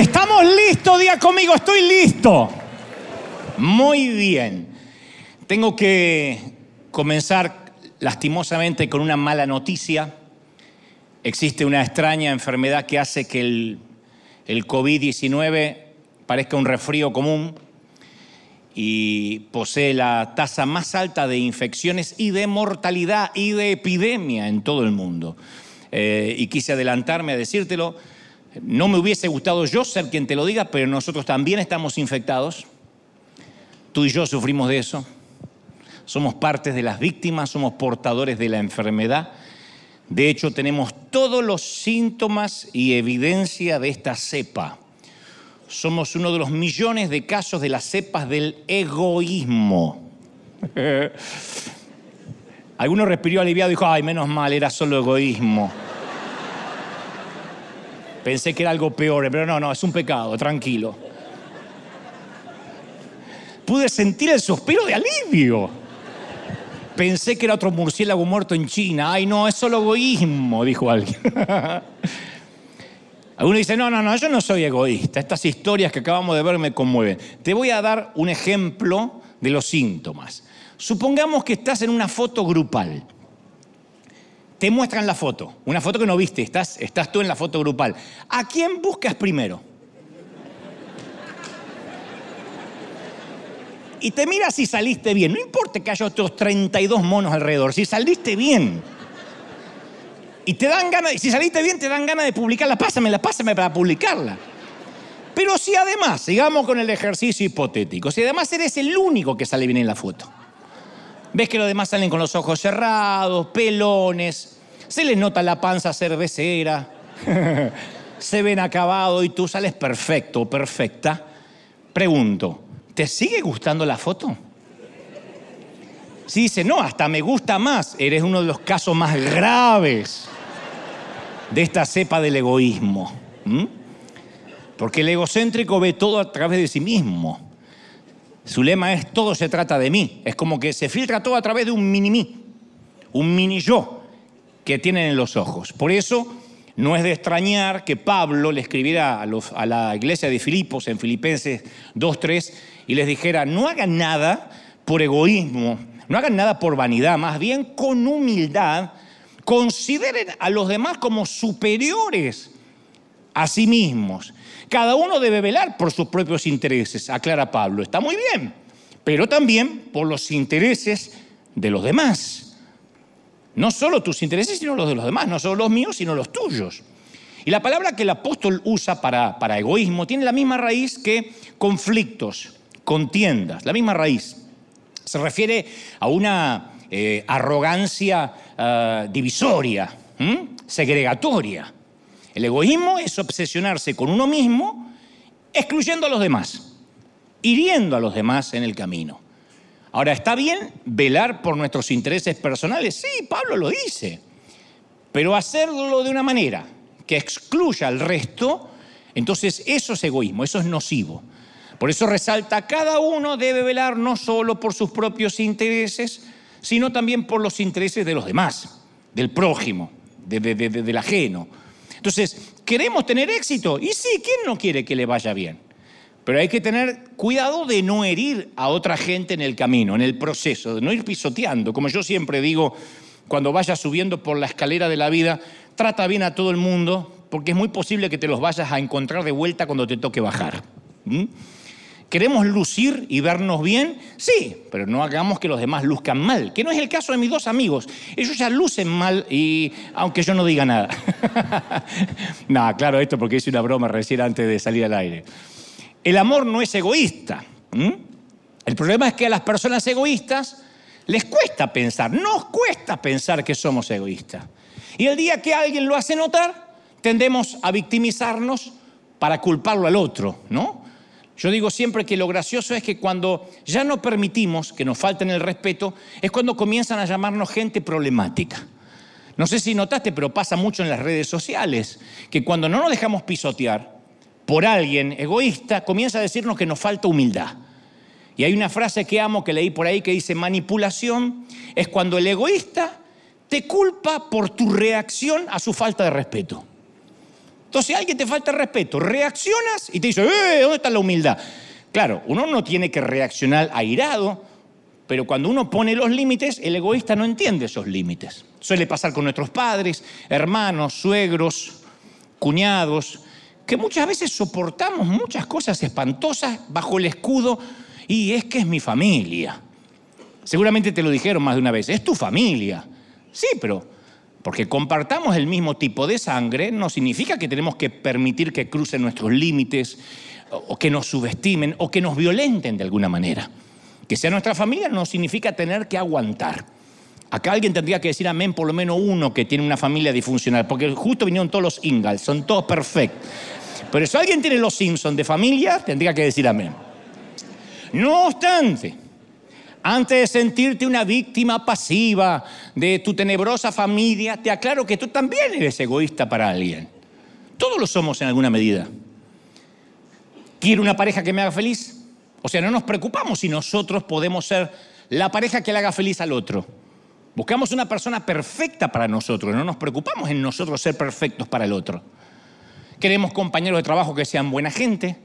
Estamos listos, día conmigo, estoy listo. Muy bien. Tengo que comenzar lastimosamente con una mala noticia. Existe una extraña enfermedad que hace que el, el COVID-19 parezca un resfrío común y posee la tasa más alta de infecciones y de mortalidad y de epidemia en todo el mundo. Eh, y quise adelantarme a decírtelo. No me hubiese gustado yo ser quien te lo diga, pero nosotros también estamos infectados. Tú y yo sufrimos de eso. Somos partes de las víctimas, somos portadores de la enfermedad. De hecho, tenemos todos los síntomas y evidencia de esta cepa. Somos uno de los millones de casos de las cepas del egoísmo. Alguno respiró aliviado y dijo, ay, menos mal, era solo egoísmo. Pensé que era algo peor, pero no, no, es un pecado, tranquilo. Pude sentir el suspiro de alivio. Pensé que era otro murciélago muerto en China. Ay, no, es solo egoísmo, dijo alguien. Alguno dice, no, no, no, yo no soy egoísta. Estas historias que acabamos de ver me conmueven. Te voy a dar un ejemplo de los síntomas. Supongamos que estás en una foto grupal te muestran la foto, una foto que no viste, estás, estás tú en la foto grupal. ¿A quién buscas primero? Y te miras si saliste bien. No importa que haya otros 32 monos alrededor, si saliste bien. Y te dan ganas, si saliste bien, te dan ganas de publicarla. Pásamela, pásame para publicarla. Pero si además, sigamos con el ejercicio hipotético, si además eres el único que sale bien en la foto, Ves que los demás salen con los ojos cerrados, pelones, se les nota la panza cervecera, se ven acabados y tú sales perfecto, perfecta. Pregunto, ¿te sigue gustando la foto? Si dice, no, hasta me gusta más, eres uno de los casos más graves de esta cepa del egoísmo. Porque el egocéntrico ve todo a través de sí mismo. Su lema es todo se trata de mí. Es como que se filtra todo a través de un mini mí, un mini yo que tienen en los ojos. Por eso no es de extrañar que Pablo le escribiera a, la iglesia de Filipos en Filipenses 2.3 y les dijera, no hagan nada por egoísmo, no hagan nada por vanidad, más bien con humildad, consideren a los demás como superiores a sí mismos cada uno debe velar por sus propios intereses, aclara Pablo. Está muy bien, pero también por los intereses de los demás. No solo tus intereses, sino los de los demás, no solo los míos, sino los tuyos. Y la palabra que el apóstol usa para, para egoísmo tiene la misma raíz que conflictos, contiendas, la misma raíz. Se refiere a una eh, arrogancia ah, divisoria, segregatoria. El egoísmo es obsesionarse con uno mismo, excluyendo a los demás, hiriendo a los demás en el camino. Ahora, ¿está bien velar por nuestros intereses personales? Sí, Pablo lo dice, pero hacerlo de una manera que excluya al resto, entonces eso es egoísmo, eso es nocivo. Por eso resalta, cada uno debe velar no solo por sus propios intereses, sino también por los intereses de los demás, del prójimo, del ajeno. Entonces, ¿queremos tener éxito? Y sí, ¿quién no quiere que le vaya bien? Pero hay que tener cuidado de no herir a otra gente en el camino, en el proceso, de no ir pisoteando. Como yo siempre digo, cuando vayas subiendo por la escalera de la vida, trata bien a todo el mundo, porque es muy posible que te los vayas a encontrar de vuelta cuando te toque bajar. ¿Queremos lucir y vernos bien? Sí, pero no hagamos que los demás luzcan mal, que no es el caso de mis dos amigos. Ellos ya lucen mal y aunque yo no diga nada. no, claro, esto porque hice una broma recién antes de salir al aire. El amor no es egoísta. El problema es que a las personas egoístas les cuesta pensar, nos cuesta pensar que somos egoístas. Y el día que alguien lo hace notar, tendemos a victimizarnos para culparlo al otro, ¿no? Yo digo siempre que lo gracioso es que cuando ya no permitimos que nos falten el respeto, es cuando comienzan a llamarnos gente problemática. No sé si notaste, pero pasa mucho en las redes sociales, que cuando no nos dejamos pisotear por alguien egoísta, comienza a decirnos que nos falta humildad. Y hay una frase que amo que leí por ahí que dice, manipulación es cuando el egoísta te culpa por tu reacción a su falta de respeto. Entonces, alguien te falta respeto, reaccionas y te dice, ¡eh! ¿Dónde está la humildad? Claro, uno no tiene que reaccionar airado, pero cuando uno pone los límites, el egoísta no entiende esos límites. Suele pasar con nuestros padres, hermanos, suegros, cuñados, que muchas veces soportamos muchas cosas espantosas bajo el escudo y es que es mi familia. Seguramente te lo dijeron más de una vez, es tu familia. Sí, pero porque compartamos el mismo tipo de sangre no significa que tenemos que permitir que crucen nuestros límites o que nos subestimen o que nos violenten de alguna manera. Que sea nuestra familia no significa tener que aguantar. Acá alguien tendría que decir amén por lo menos uno que tiene una familia disfuncional, porque justo vinieron todos los Ingalls, son todos perfectos. Pero si alguien tiene los Simpsons de familia, tendría que decir amén. No obstante, antes de sentirte una víctima pasiva de tu tenebrosa familia, te aclaro que tú también eres egoísta para alguien. Todos lo somos en alguna medida. ¿Quiero una pareja que me haga feliz? O sea, no nos preocupamos si nosotros podemos ser la pareja que le haga feliz al otro. Buscamos una persona perfecta para nosotros, no nos preocupamos en nosotros ser perfectos para el otro. Queremos compañeros de trabajo que sean buena gente,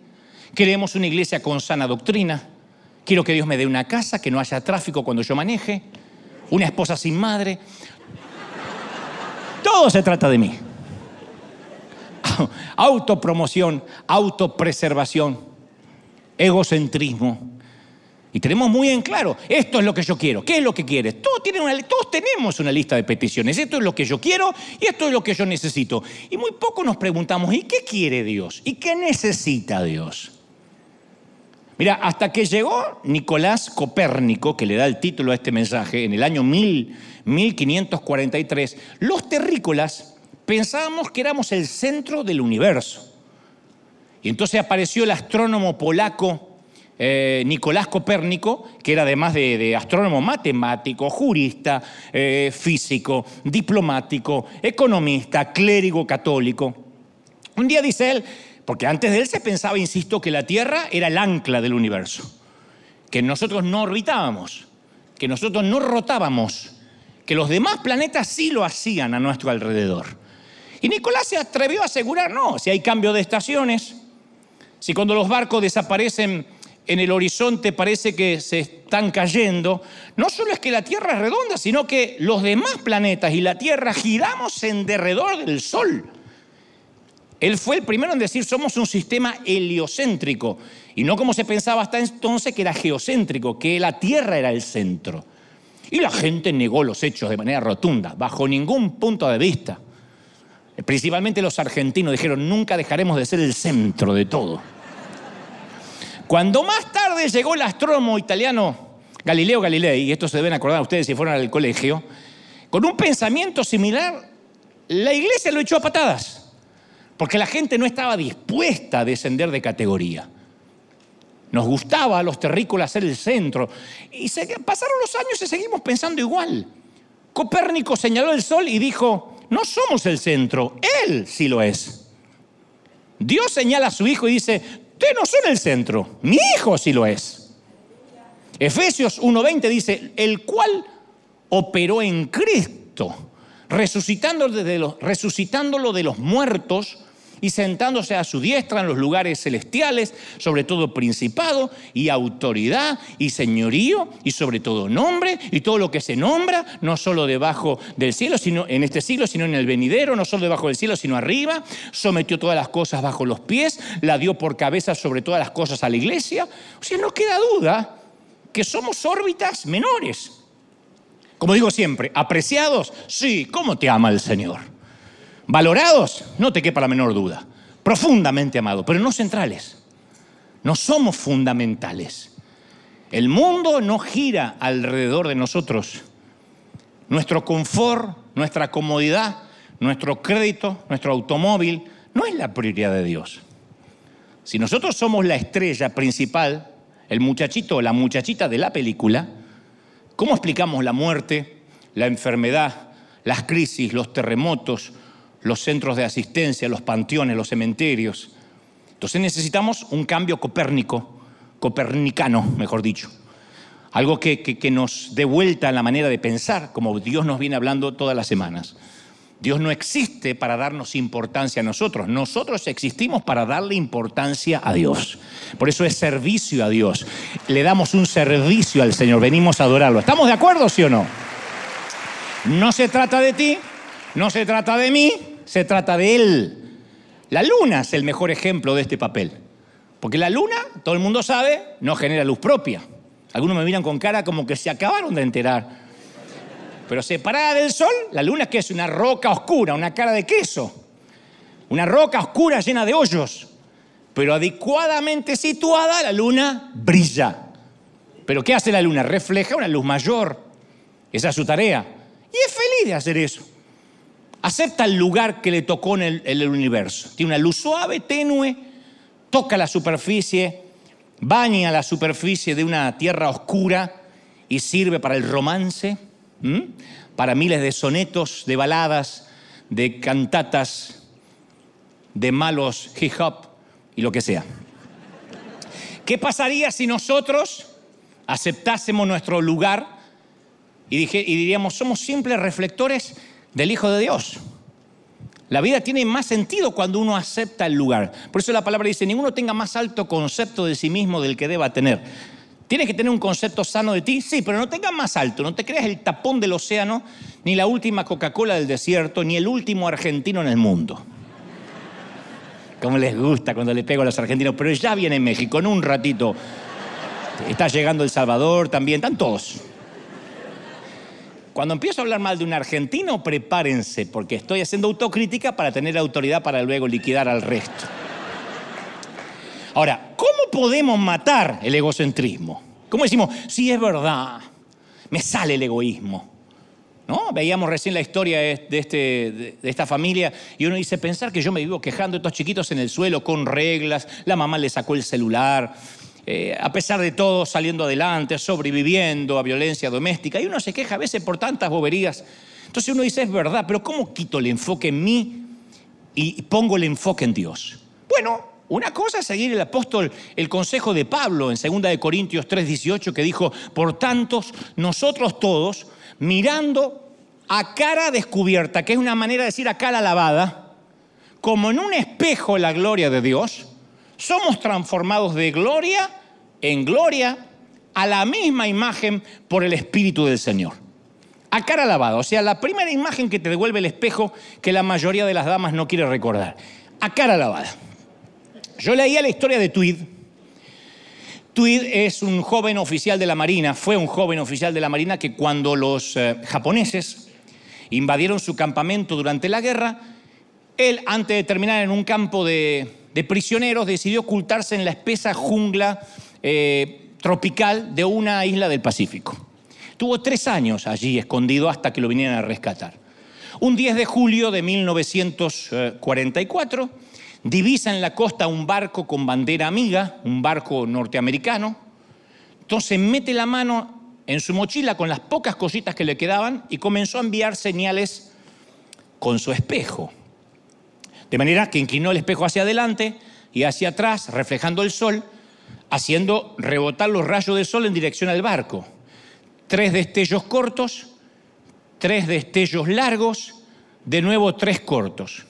queremos una iglesia con sana doctrina, quiero que Dios me dé una casa, que no haya tráfico cuando yo maneje, una esposa sin madre. Todo se trata de mí. Autopromoción, autopreservación, egocentrismo. Y tenemos muy en claro, esto es lo que yo quiero. ¿Qué es lo que quieres? Todos, tienen una, todos tenemos una lista de peticiones. Esto es lo que yo quiero y esto es lo que yo necesito. Y muy poco nos preguntamos, ¿y qué quiere Dios? ¿Y qué necesita Dios? Mira, hasta que llegó Nicolás Copérnico, que le da el título a este mensaje, en el año 1543, los terrícolas pensábamos que éramos el centro del universo. Y entonces apareció el astrónomo polaco eh, Nicolás Copérnico, que era además de, astrónomo matemático, jurista, eh, físico, diplomático, economista, clérigo católico. Un día dice él, porque antes de él se pensaba, insisto, que la Tierra era el ancla del universo, que nosotros no orbitábamos, que nosotros no rotábamos, que los demás planetas sí lo hacían a nuestro alrededor. Y Nicolás se atrevió a asegurar, no, si hay cambio de estaciones, si cuando los barcos desaparecen en el horizonte parece que se están cayendo, no solo es que la Tierra es redonda, sino que los demás planetas y la Tierra giramos en derredor del Sol. Él fue el primero en decir somos un sistema heliocéntrico y no como se pensaba hasta entonces que era geocéntrico, que la Tierra era el centro. Y la gente negó los hechos de manera rotunda, bajo ningún punto de vista. Principalmente los argentinos dijeron nunca dejaremos de ser el centro de todo. Cuando más tarde llegó el astrónomo italiano Galileo Galilei, y esto se deben acordar ustedes si fueron al colegio, con un pensamiento similar, la iglesia lo echó a patadas, porque la gente no estaba dispuesta a descender de categoría. Nos gustaba a los terrícolas ser el centro. Y pasaron los años y seguimos pensando igual. Copérnico señaló el sol y dijo, no somos el centro, Él sí lo es. Dios señala a su hijo y dice, Ustedes no son el centro, mi hijo sí lo es. Efesios 1.20 dice, el cual operó en Cristo, resucitándolo de los, resucitándolo de los muertos y sentándose a su diestra en los lugares celestiales, sobre todo principado y autoridad y señorío y sobre todo nombre y todo lo que se nombra, no solo debajo del cielo, sino en este siglo, sino en el venidero, no solo debajo del cielo, sino arriba, sometió todas las cosas bajo los pies, la dio por cabeza sobre todas las cosas a la iglesia. O sea, no queda duda que somos órbitas menores. Como digo siempre, apreciados, sí, ¿cómo te ama el Señor? Valorados, no te quepa la menor duda. Profundamente amados, pero no centrales. No somos fundamentales. El mundo no gira alrededor de nosotros. Nuestro confort, nuestra comodidad, nuestro crédito, nuestro automóvil, no es la prioridad de Dios. Si nosotros somos la estrella principal, el muchachito o la muchachita de la película, ¿cómo explicamos la muerte, la enfermedad, las crisis, los terremotos, los centros de asistencia, los panteones, los cementerios. Entonces necesitamos un cambio copérnico, copernicano, mejor dicho. Algo que, que, nos dé vuelta a la manera de pensar, como Dios nos viene hablando todas las semanas. Dios no existe para darnos importancia a nosotros. Nosotros existimos para darle importancia a Dios. Por eso es servicio a Dios. Le damos un servicio al Señor. Venimos a adorarlo. ¿Estamos de acuerdo, sí o no? No se trata de ti, no se trata de mí, se trata de Él. La luna es el mejor ejemplo de este papel. Porque la luna, todo el mundo sabe, no genera luz propia. Algunos me miran con cara como que se acabaron de enterar. Pero separada del sol, la luna que es una roca oscura, una cara de queso. Una roca oscura llena de hoyos. Pero adecuadamente situada, la luna brilla. Pero ¿qué hace la luna? Refleja una luz mayor. Esa es su tarea. Y es feliz de hacer eso. Acepta el lugar que le tocó en el, el universo. Tiene una luz suave, tenue, toca la superficie, baña la superficie de una tierra oscura y sirve para el romance para miles de sonetos, de baladas, de cantatas, de malos hip hop y lo que sea. ¿Qué pasaría si nosotros aceptásemos nuestro lugar y diríamos, somos simples reflectores del Hijo de Dios? La vida tiene más sentido cuando uno acepta el lugar. Por eso la palabra dice, ninguno tenga más alto concepto de sí mismo del que deba tener ¿Tienes que tener un concepto sano de ti? Sí, pero no tengas más alto, no te creas el tapón del océano, ni la última Coca-Cola del desierto, ni el último argentino en el mundo. Como les gusta cuando le pego a los argentinos, pero ya viene México, en un ratito. Está llegando El Salvador también, están todos. Cuando empiezo a hablar mal de un argentino, prepárense, porque estoy haciendo autocrítica para tener autoridad para luego liquidar al resto. Ahora, ¿cómo podemos matar el egocentrismo? ¿Cómo decimos, sí es verdad, me sale el egoísmo? ¿No? Veíamos recién la historia de, este, de, esta familia y uno dice, pensar que yo me vivo quejando de estos chiquitos en el suelo con reglas, la mamá le sacó el celular, eh, a pesar de todo saliendo adelante, sobreviviendo a violencia doméstica y uno se queja a veces por tantas boberías. Entonces uno dice, es verdad, pero ¿cómo quito el enfoque en mí y pongo el enfoque en Dios? Bueno, una cosa es seguir el apóstol, el consejo de Pablo en 2 de Corintios 3:18 que dijo, "Por tanto, nosotros todos mirando a cara descubierta, que es una manera de decir a cara lavada, como en un espejo la gloria de Dios, somos transformados de gloria en gloria a la misma imagen por el Espíritu del Señor. A cara lavada, o sea, la primera imagen que te devuelve el espejo que la mayoría de las damas no quiere recordar. A cara lavada. Yo leía la historia de Tweed. Tweed es un joven oficial de la Marina, fue un joven oficial de la Marina que cuando los eh, japoneses invadieron su campamento durante la guerra, él, antes de terminar en un campo de, prisioneros, decidió ocultarse en la espesa jungla eh, tropical de una isla del Pacífico. Tuvo tres años allí escondido hasta que lo vinieran a rescatar. Un 10 de julio de 1944, divisa en la costa un barco con bandera amiga, un barco norteamericano. Entonces mete la mano en su mochila con las pocas cositas que le quedaban y comenzó a enviar señales con su espejo. De manera que inclinó el espejo hacia adelante y hacia atrás, reflejando el sol, haciendo rebotar los rayos del sol en dirección al barco. Tres destellos cortos, tres destellos largos, de nuevo tres cortos.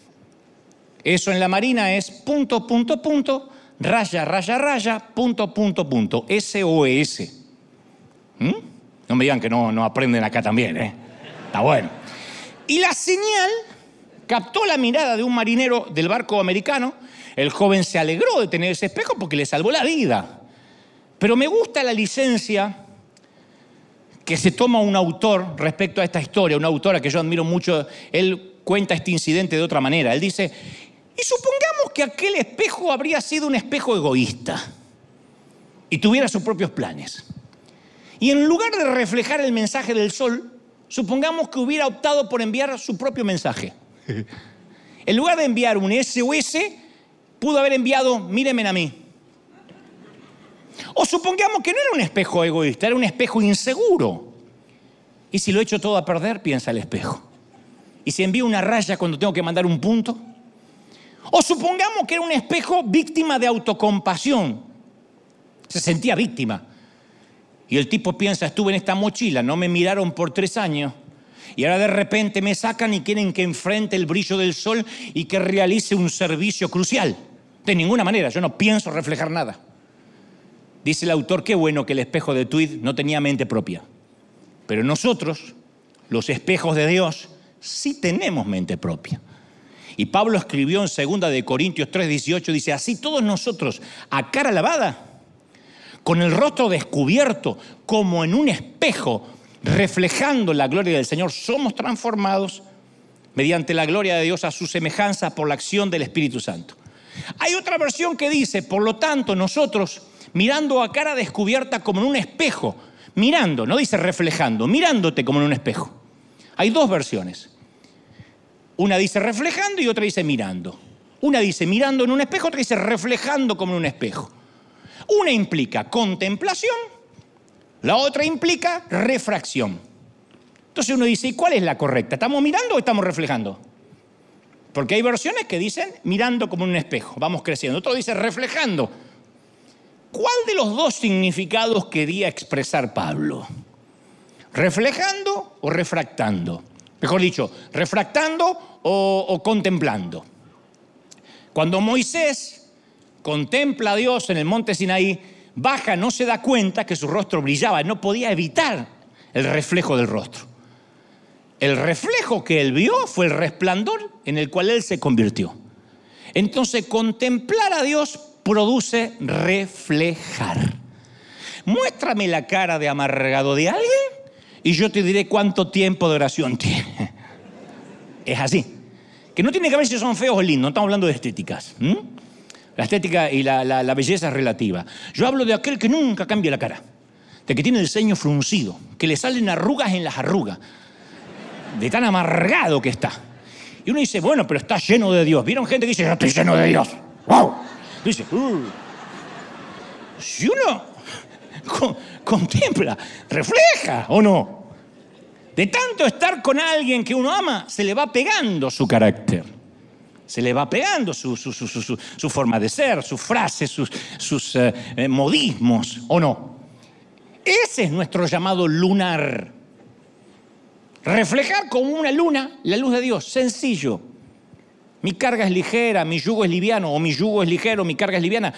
Eso en la Marina es punto, punto, punto, raya, raya, raya, punto, punto, punto, SOS. ¿Mm? No me digan que no, no aprenden acá también, ¿eh? Está bueno. Y la señal captó la mirada de un marinero del barco americano. El joven se alegró de tener ese espejo porque le salvó la vida. Pero me gusta la licencia que se toma un autor respecto a esta historia, una autora que yo admiro mucho. Él cuenta este incidente de otra manera. Él dice, y supongamos que aquel espejo habría sido un espejo egoísta y tuviera sus propios planes. Y en lugar de reflejar el mensaje del sol, supongamos que hubiera optado por enviar su propio mensaje. En lugar de enviar un SOS, pudo haber enviado, mírenme a mí. O supongamos que no era un espejo egoísta, era un espejo inseguro. Y si lo he hecho todo a perder, piensa el espejo. Y si envío una raya cuando tengo que mandar un punto, o supongamos que era un espejo víctima de autocompasión. Se sentía víctima. Y el tipo piensa, estuve en esta mochila, no me miraron por tres años. Y ahora de repente me sacan y quieren que enfrente el brillo del sol y que realice un servicio crucial. De ninguna manera, yo no pienso reflejar nada. Dice el autor, qué bueno que el espejo de Tweed no tenía mente propia. Pero nosotros, los espejos de Dios, sí tenemos mente propia. Y Pablo escribió en 2 de Corintios 3:18 dice, "Así todos nosotros a cara lavada, con el rostro descubierto como en un espejo, reflejando la gloria del Señor, somos transformados mediante la gloria de Dios a su semejanza por la acción del Espíritu Santo." Hay otra versión que dice, "Por lo tanto, nosotros mirando a cara descubierta como en un espejo, mirando, no dice reflejando, mirándote como en un espejo." Hay dos versiones. Una dice reflejando y otra dice mirando. Una dice mirando en un espejo, otra dice reflejando como en un espejo. Una implica contemplación, la otra implica refracción. Entonces uno dice, ¿y cuál es la correcta? ¿Estamos mirando o estamos reflejando? Porque hay versiones que dicen mirando como un espejo, vamos creciendo. Otro dice reflejando. ¿Cuál de los dos significados quería expresar Pablo? ¿Reflejando o refractando? Mejor dicho, refractando o, contemplando. Cuando Moisés contempla a Dios en el monte Sinaí, baja, no se da cuenta que su rostro brillaba, no podía evitar el reflejo del rostro. El reflejo que él vio fue el resplandor en el cual él se convirtió. Entonces, contemplar a Dios produce reflejar. Muéstrame la cara de amargado de alguien y yo te diré cuánto tiempo de oración tiene. Es así. Que no tiene que ver si son feos o lindos, no estamos hablando de estéticas. La estética y la, belleza es relativa. Yo hablo de aquel que nunca cambia la cara, de que tiene el ceño fruncido, que le salen arrugas en las arrugas, de tan amargado que está. Y uno dice, bueno, pero está lleno de Dios. ¿Vieron gente que dice, yo estoy lleno de Dios? ¡Wow! Dice, si uno contempla, refleja o no. De tanto estar con alguien que uno ama, se le va pegando su carácter. Se le va pegando su, forma de ser, sus frases, sus, eh, eh, modismos, ¿o no? Ese es nuestro llamado lunar. Reflejar como una luna la luz de Dios, sencillo. Mi carga es ligera, mi yugo es liviano, o mi yugo es ligero, mi carga es liviana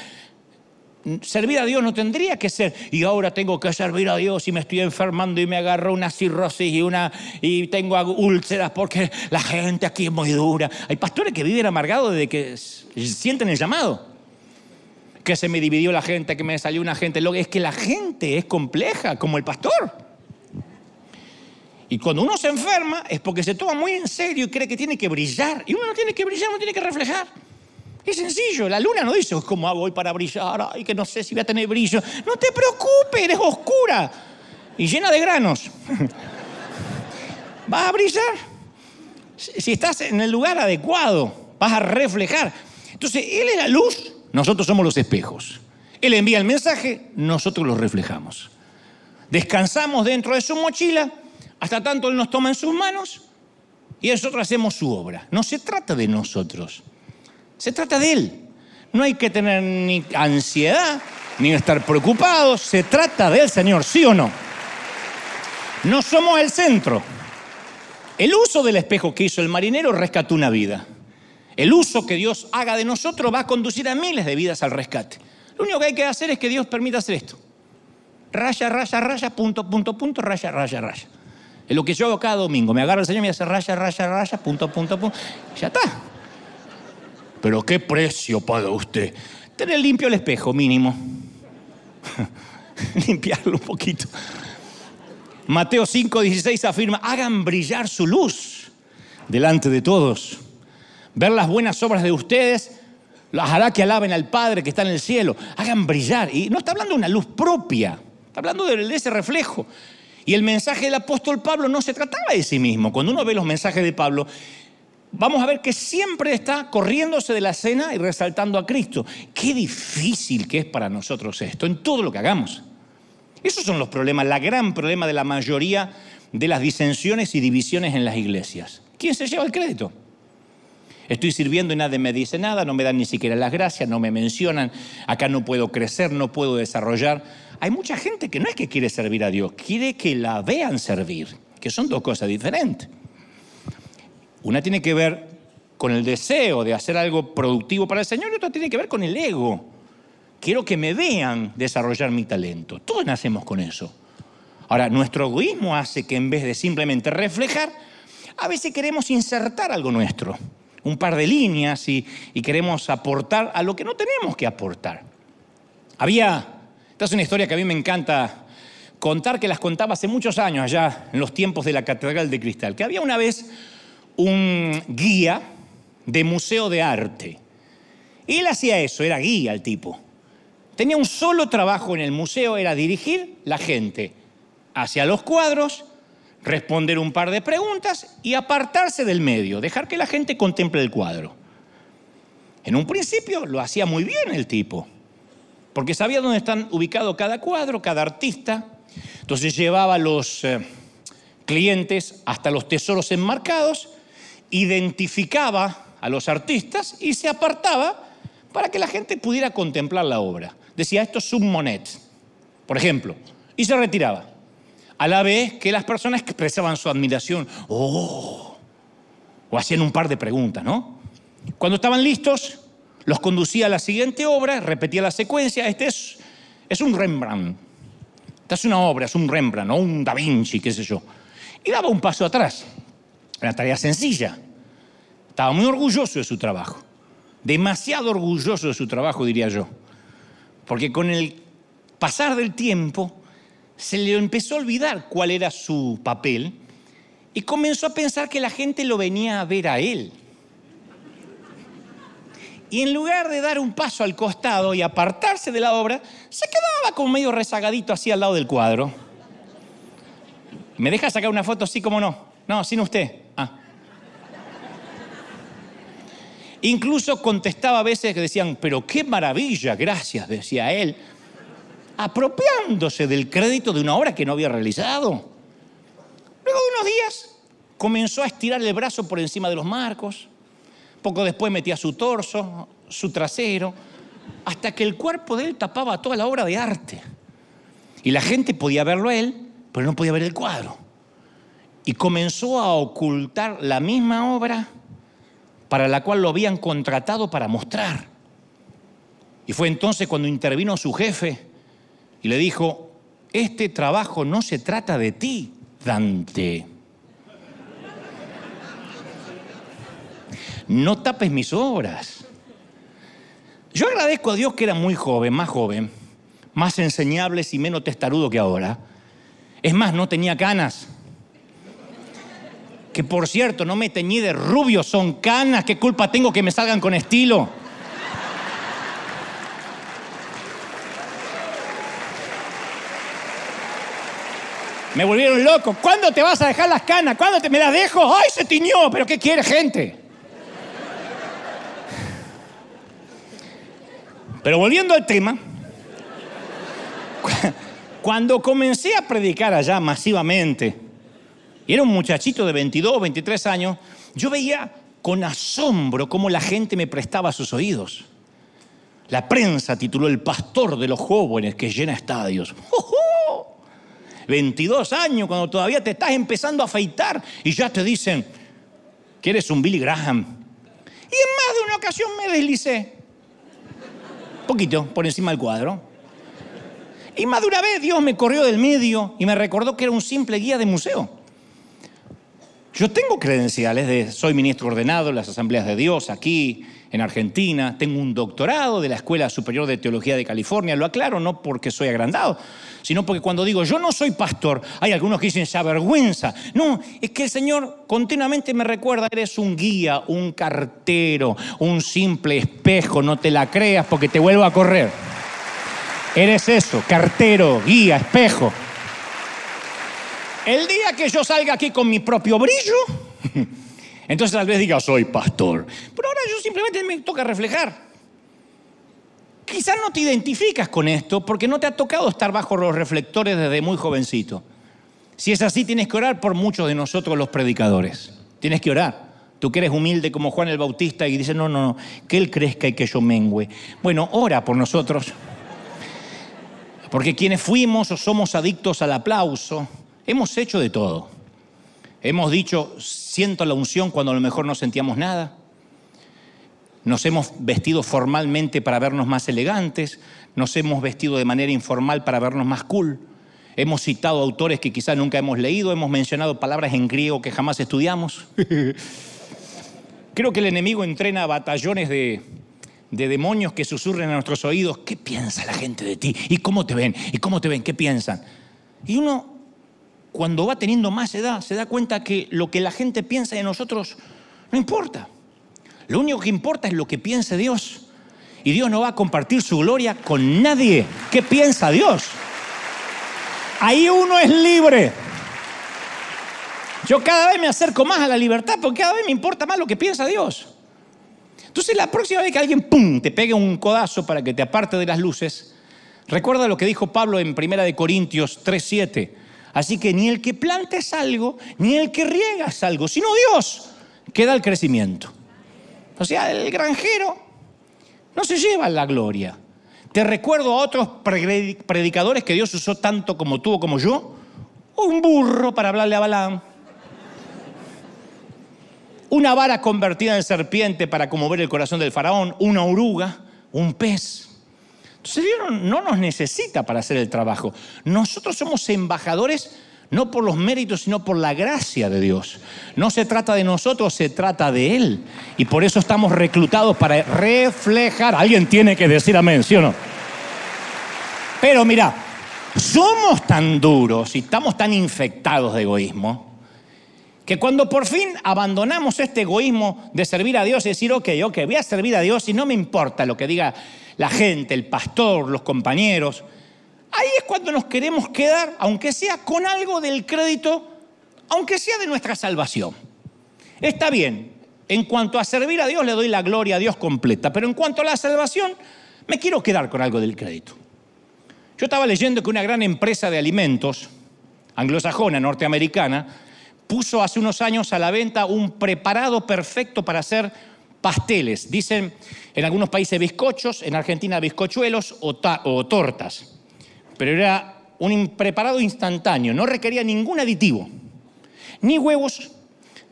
servir a Dios no tendría que ser, y ahora tengo que servir a Dios y me estoy enfermando y me agarro una cirrosis y, una, y tengo úlceras porque la gente aquí es muy dura. Hay pastores que viven amargados desde que sienten el llamado. Que se me dividió la gente, que me salió una gente. Es que la gente es compleja, como el pastor. Y cuando uno se enferma es porque se toma muy en serio y cree que tiene que brillar. Y uno no tiene que brillar, uno tiene que reflejar. Es sencillo, la luna no dice, ¿cómo hago hoy para brillar? Ay, que no sé si voy a tener brillo. No te preocupes, eres oscura y llena de granos. ¿Vas a brillar? Si estás en el lugar adecuado, vas a reflejar. Entonces, Él es la luz, nosotros somos los espejos. Él envía el mensaje, nosotros lo reflejamos. Descansamos dentro de su mochila hasta tanto Él nos toma en sus manos y nosotros hacemos su obra. No se trata de nosotros. Se trata de Él. No hay que tener ni ansiedad, ni estar preocupados. Se trata del Señor, ¿sí o no? No somos el centro. El uso del espejo que hizo el marinero rescató una vida. El uso que Dios haga de nosotros va a conducir a miles de vidas al rescate. Lo único que hay que hacer es que Dios permita hacer esto. Raya, raya, raya, punto, punto, punto, raya, raya, raya. Es lo que yo hago cada domingo. Me agarra el Señor y me hace raya, raya, raya, punto, punto, punto. Ya está. Pero ¿qué precio paga usted? Tener limpio el espejo, mínimo. Limpiarlo un poquito. Mateo 5:16 afirma, hagan brillar su luz delante de todos. Ver las buenas obras de ustedes las hará que alaben al Padre que está en el cielo. Hagan brillar. Y no está hablando de una luz propia, está hablando de ese reflejo. Y el mensaje del apóstol Pablo no se trataba de sí mismo. Cuando uno ve los mensajes de Pablo, vamos a ver que siempre está corriéndose de la cena y resaltando a Cristo. Qué difícil que es para nosotros esto, en todo lo que hagamos. Esos son los problemas, la gran problema de la mayoría de las disensiones y divisiones en las iglesias. ¿Quién se lleva el crédito? Estoy sirviendo y nadie me dice nada, no me dan ni siquiera las gracias, no me mencionan, acá no puedo crecer, no puedo desarrollar. Hay mucha gente que no es que quiere servir a Dios, quiere que la vean servir que son dos cosas diferentes. Una tiene que ver con el deseo de hacer algo productivo para el Señor y otra tiene que ver con el ego. Quiero que me vean desarrollar mi talento. Todos nacemos con eso. Ahora, nuestro egoísmo hace que en vez de simplemente reflejar, a veces queremos insertar algo nuestro, un par de líneas y, queremos aportar a lo que no tenemos que aportar. Había, esta es una historia que a mí me encanta contar, que las contaba hace muchos años allá, en los tiempos de la Catedral de Cristal, que había una vez un guía de museo de arte. Y él hacía eso, era guía el tipo. Tenía un solo trabajo en el museo, era dirigir la gente hacia los cuadros, responder un par de preguntas y apartarse del medio, dejar que la gente contemple el cuadro. En un principio lo hacía muy bien el tipo, porque sabía dónde están ubicados cada cuadro, cada artista. Entonces llevaba a los eh, clientes hasta los tesoros enmarcados, identificaba a los artistas y se apartaba para que la gente pudiera contemplar la obra. Decía, esto es un Monet, por ejemplo, y se retiraba. A la vez que las personas expresaban su admiración, oh, o hacían un par de preguntas, ¿no? Cuando estaban listos, los conducía a la siguiente obra, repetía la secuencia, este es, es un Rembrandt, esta es una obra, es un Rembrandt, o un Da Vinci, qué sé yo. Y daba un paso atrás, una tarea sencilla, estaba muy orgulloso de su trabajo, demasiado orgulloso de su trabajo, diría yo, porque con el pasar del tiempo se le empezó a olvidar cuál era su papel y comenzó a pensar que la gente lo venía a ver a él. Y en lugar de dar un paso al costado y apartarse de la obra, se quedaba como medio rezagadito así al lado del cuadro. ¿Me deja sacar una foto así como no? No, sin usted. Incluso contestaba a veces que decían, pero qué maravilla, gracias, decía él, apropiándose del crédito de una obra que no había realizado. Luego de unos días comenzó a estirar el brazo por encima de los marcos, poco después metía su torso, su trasero, hasta que el cuerpo de él tapaba toda la obra de arte. Y la gente podía verlo a él, pero no podía ver el cuadro. Y comenzó a ocultar la misma obra para la cual lo habían contratado para mostrar. Y fue entonces cuando intervino su jefe y le dijo, este trabajo no se trata de ti, Dante. No tapes mis obras. Yo agradezco a Dios que era muy joven, más joven, más enseñable y menos testarudo que ahora. Es más, no tenía canas que por cierto no me teñí de rubio, son canas, ¿qué culpa tengo que me salgan con estilo? Me volvieron loco. ¿Cuándo te vas a dejar las canas? ¿Cuándo te me las dejo? ¡Ay, se tiñó! ¿Pero qué quiere gente? Pero volviendo al tema, cuando comencé a predicar allá masivamente, y era un muchachito de 22, 23 años, yo veía con asombro cómo la gente me prestaba sus oídos. La prensa tituló El pastor de los jóvenes que llena estadios. 22 años cuando todavía te estás empezando a afeitar y ya te dicen que eres un Billy Graham. Y en más de una ocasión me deslicé. Poquito, por encima del cuadro. Y más de una vez Dios me corrió del medio y me recordó que era un simple guía de museo. Yo tengo credenciales de, soy ministro ordenado en las asambleas de Dios aquí en Argentina, tengo un doctorado de la Escuela Superior de Teología de California, lo aclaro no porque soy agrandado, sino porque cuando digo yo no soy pastor, hay algunos que dicen esa vergüenza. No, es que el Señor continuamente me recuerda, eres un guía, un cartero, un simple espejo, no te la creas porque te vuelvo a correr. Eres eso, cartero, guía, espejo. El día que yo salga aquí con mi propio brillo, entonces tal vez diga, soy pastor. Pero ahora yo simplemente me toca reflejar. Quizás no te identificas con esto porque no te ha tocado estar bajo los reflectores desde muy jovencito. Si es así, tienes que orar por muchos de nosotros los predicadores. Tienes que orar. Tú que eres humilde como Juan el Bautista y dices, no, no, no, que Él crezca y que yo mengüe. Bueno, ora por nosotros. Porque quienes fuimos o somos adictos al aplauso, Hemos hecho de todo. Hemos dicho, siento la unción cuando a lo mejor no sentíamos nada. Nos hemos vestido formalmente para vernos más elegantes. Nos hemos vestido de manera informal para vernos más cool. Hemos citado autores que quizás nunca hemos leído. Hemos mencionado palabras en griego que jamás estudiamos. Creo que el enemigo entrena batallones de, de demonios que susurren a nuestros oídos. ¿Qué piensa la gente de ti? ¿Y cómo te ven? ¿Y cómo te ven? ¿Qué piensan? Y uno cuando va teniendo más edad, se da cuenta que lo que la gente piensa de nosotros no importa. Lo único que importa es lo que piense Dios. Y Dios no va a compartir su gloria con nadie. ¿Qué piensa Dios? Ahí uno es libre. Yo cada vez me acerco más a la libertad porque cada vez me importa más lo que piensa Dios. Entonces la próxima vez que alguien, ¡pum!, te pegue un codazo para que te aparte de las luces, recuerda lo que dijo Pablo en 1 Corintios 3.7 Así que ni el que planta es algo, ni el que riega es algo, sino Dios que da el crecimiento. O sea, el granjero no se lleva la gloria. Te recuerdo a otros predicadores que Dios usó tanto como tú o como yo. Un burro para hablarle a Balaam. Una vara convertida en serpiente para conmover el corazón del faraón. Una oruga. Un pez. Dios no nos necesita para hacer el trabajo. Nosotros somos embajadores no por los méritos, sino por la gracia de Dios. No se trata de nosotros, se trata de Él. Y por eso estamos reclutados para reflejar. Alguien tiene que decir amén, ¿sí o no? Pero mira, somos tan duros y estamos tan infectados de egoísmo que cuando por fin abandonamos este egoísmo de servir a Dios y decir, ok, ok, voy a servir a Dios y no me importa lo que diga la gente, el pastor, los compañeros. Ahí es cuando nos queremos quedar, aunque sea con algo del crédito, aunque sea de nuestra salvación. Está bien, en cuanto a servir a Dios le doy la gloria a Dios completa, pero en cuanto a la salvación me quiero quedar con algo del crédito. Yo estaba leyendo que una gran empresa de alimentos, anglosajona, norteamericana, puso hace unos años a la venta un preparado perfecto para hacer pasteles. Dicen en algunos países bizcochos, en Argentina bizcochuelos o, tortas. Pero era un preparado instantáneo, no requería ningún aditivo. Ni huevos,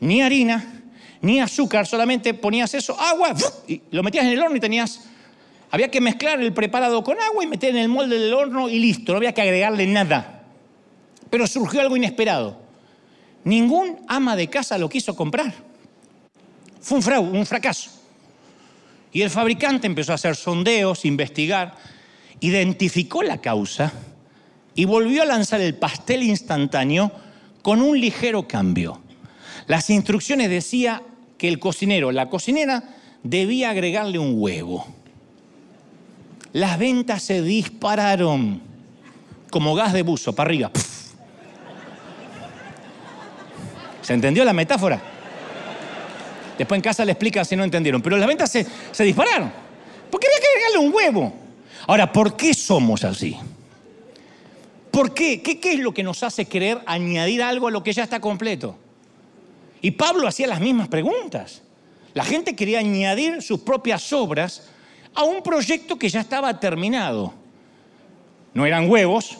ni harina, ni azúcar, solamente ponías eso, agua, y lo metías en el horno y tenías... Había que mezclar el preparado con agua y meter en el molde del horno y listo, no había que agregarle nada. Pero surgió algo inesperado. Ningún ama de casa lo quiso comprar. Fue un, un fracaso. Y el fabricante empezó a hacer sondeos, investigar, identificó la causa y volvió a lanzar el pastel instantáneo con un ligero cambio. Las instrucciones decía que el cocinero, la cocinera, debía agregarle un huevo. Las ventas se dispararon como gas de buzo, para arriba. ¿Se entendió la metáfora? Después en casa le explican si no entendieron. Pero las ventas se, dispararon. ¿Por qué había que agregarle un huevo? Ahora, ¿por qué somos así? ¿Por qué? qué? ¿Qué es lo que nos hace querer añadir algo a lo que ya está completo? Y Pablo hacía las mismas preguntas. La gente quería añadir sus propias obras a un proyecto que ya estaba terminado. No eran huevos,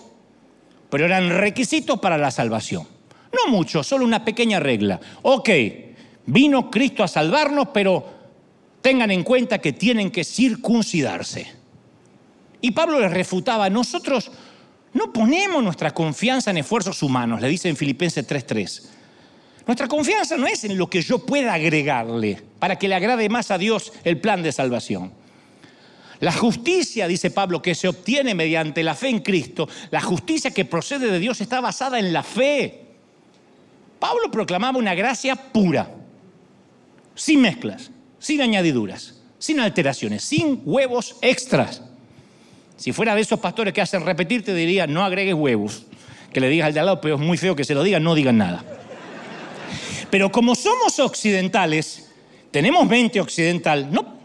pero eran requisitos para la salvación. No mucho, solo una pequeña regla. Ok, Vino Cristo a salvarnos, pero tengan en cuenta que tienen que circuncidarse. Y Pablo les refutaba, nosotros no ponemos nuestra confianza en esfuerzos humanos, le dice en Filipenses 3:3. Nuestra confianza no es en lo que yo pueda agregarle para que le agrade más a Dios el plan de salvación. La justicia, dice Pablo, que se obtiene mediante la fe en Cristo, la justicia que procede de Dios está basada en la fe. Pablo proclamaba una gracia pura sin mezclas, sin añadiduras, sin alteraciones, sin huevos extras. Si fuera de esos pastores que hacen repetir, te diría, no agregues huevos. Que le digas al de al lado, pero es muy feo que se lo digan, no digan nada. Pero como somos occidentales, tenemos mente occidental, no,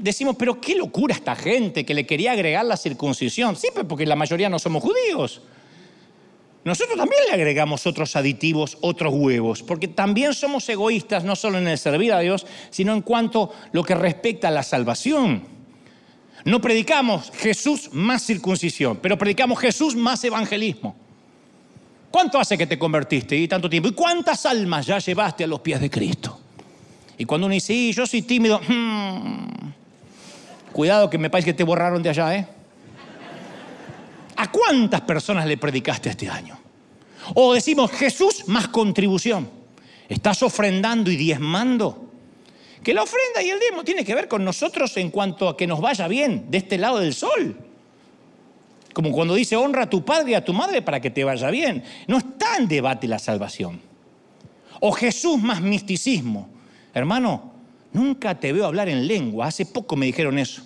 decimos, pero qué locura esta gente que le quería agregar la circuncisión. Sí, porque la mayoría no somos judíos. Nosotros también le agregamos otros aditivos, otros huevos, porque también somos egoístas no solo en el servir a Dios, sino en cuanto a lo que respecta a la salvación. No predicamos Jesús más circuncisión, pero predicamos Jesús más evangelismo. ¿Cuánto hace que te convertiste y tanto tiempo? ¿Y cuántas almas ya llevaste a los pies de Cristo? Y cuando uno dice, yo soy tímido, hmm, cuidado que me parece que te borraron de allá, ¿eh? ¿A cuántas personas le predicaste este año? O decimos, Jesús más contribución. ¿Estás ofrendando y diezmando? Que la ofrenda y el diezmo tiene que ver con nosotros en cuanto a que nos vaya bien de este lado del sol. Como cuando dice honra a tu padre y a tu madre para que te vaya bien. No está en debate la salvación. O Jesús más misticismo. Hermano, nunca te veo hablar en lengua. Hace poco me dijeron eso.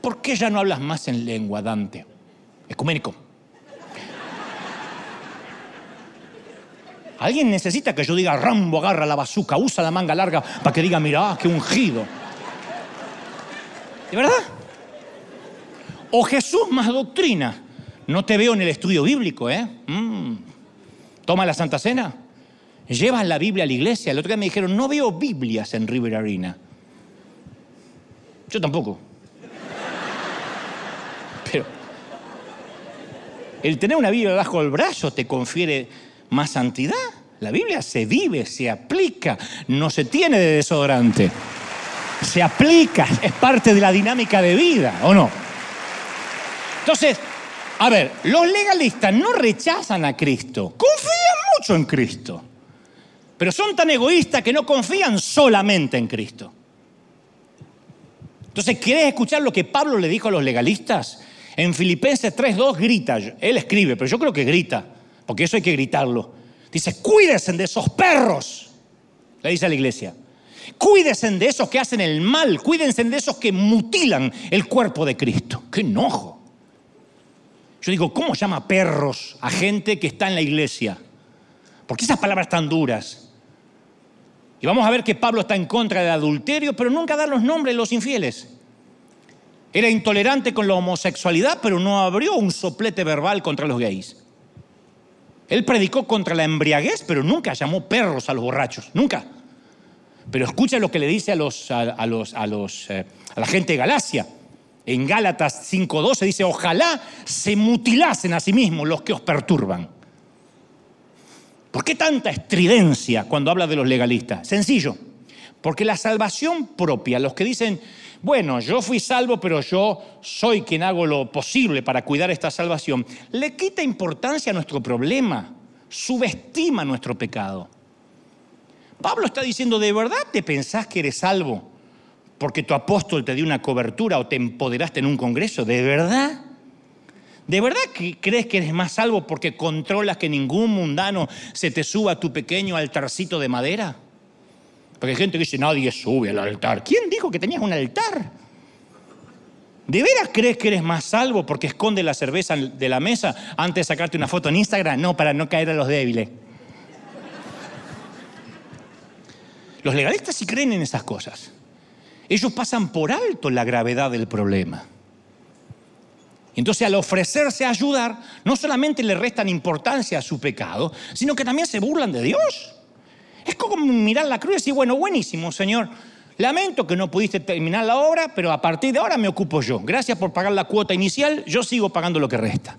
¿Por qué ya no hablas más en lengua, Dante? Ecuménico. Alguien necesita que yo diga, Rambo agarra la bazuca, usa la manga larga para que diga, mira, qué ungido. ¿De verdad? O Jesús más doctrina. No te veo en el estudio bíblico, ¿eh? Mm. Toma la Santa Cena. Llevas la Biblia a la iglesia. El otro día me dijeron, no veo Biblias en River Arena. Yo tampoco. Pero el tener una Biblia bajo el brazo te confiere más santidad. La Biblia se vive, se aplica, no se tiene de desodorante. Se aplica, es parte de la dinámica de vida, ¿o no? Entonces, a ver, los legalistas no rechazan a Cristo, confían mucho en Cristo, pero son tan egoístas que no confían solamente en Cristo. Entonces, ¿quieres escuchar lo que Pablo le dijo a los legalistas? En Filipenses 3.2 grita, él escribe, pero yo creo que grita, porque eso hay que gritarlo. Dice, cuídense de esos perros, le dice a la iglesia. Cuídense de esos que hacen el mal, cuídense de esos que mutilan el cuerpo de Cristo. ¡Qué enojo! Yo digo, ¿cómo llama perros a gente que está en la iglesia? ¿Por qué esas palabras tan duras? Y vamos a ver que Pablo está en contra del adulterio, pero nunca da los nombres de los infieles. Era intolerante con la homosexualidad, pero no abrió un soplete verbal contra los gays. Él predicó contra la embriaguez, pero nunca llamó perros a los borrachos, nunca. Pero escucha lo que le dice a, los, a, los, a, los, eh, la gente de Galacia. En Gálatas 5.12 dice, ojalá se mutilasen a sí mismos los que os perturban. ¿Por qué tanta estridencia cuando habla de los legalistas? Sencillo, porque la salvación propia, los que dicen, bueno, yo fui salvo, pero yo soy quien hago lo posible para cuidar esta salvación, le quita importancia a nuestro problema, subestima nuestro pecado. Pablo está diciendo, ¿de verdad te pensás que eres salvo porque tu apóstol te dio una cobertura o te empoderaste en un congreso? ¿De verdad? ¿De verdad crees que eres más salvo porque controlas que ningún mundano se te suba a tu pequeño altarcito de madera? Porque hay gente que dice, nadie sube al altar. ¿Quién dijo que tenías un altar? ¿De veras crees que eres más salvo porque esconde la cerveza de la mesa antes de sacarte una foto en Instagram? No, para no caer a los débiles. Los legalistas sí creen en esas cosas. Ellos pasan por alto la gravedad del problema. Entonces al ofrecerse a ayudar, no solamente le restan importancia a su pecado, sino que también se burlan de Dios. Es como mirar la cruz y decir, bueno, buenísimo, Señor. Lamento que no pudiste terminar la obra, pero a partir de ahora me ocupo yo. Gracias por pagar la cuota inicial, yo sigo pagando lo que resta.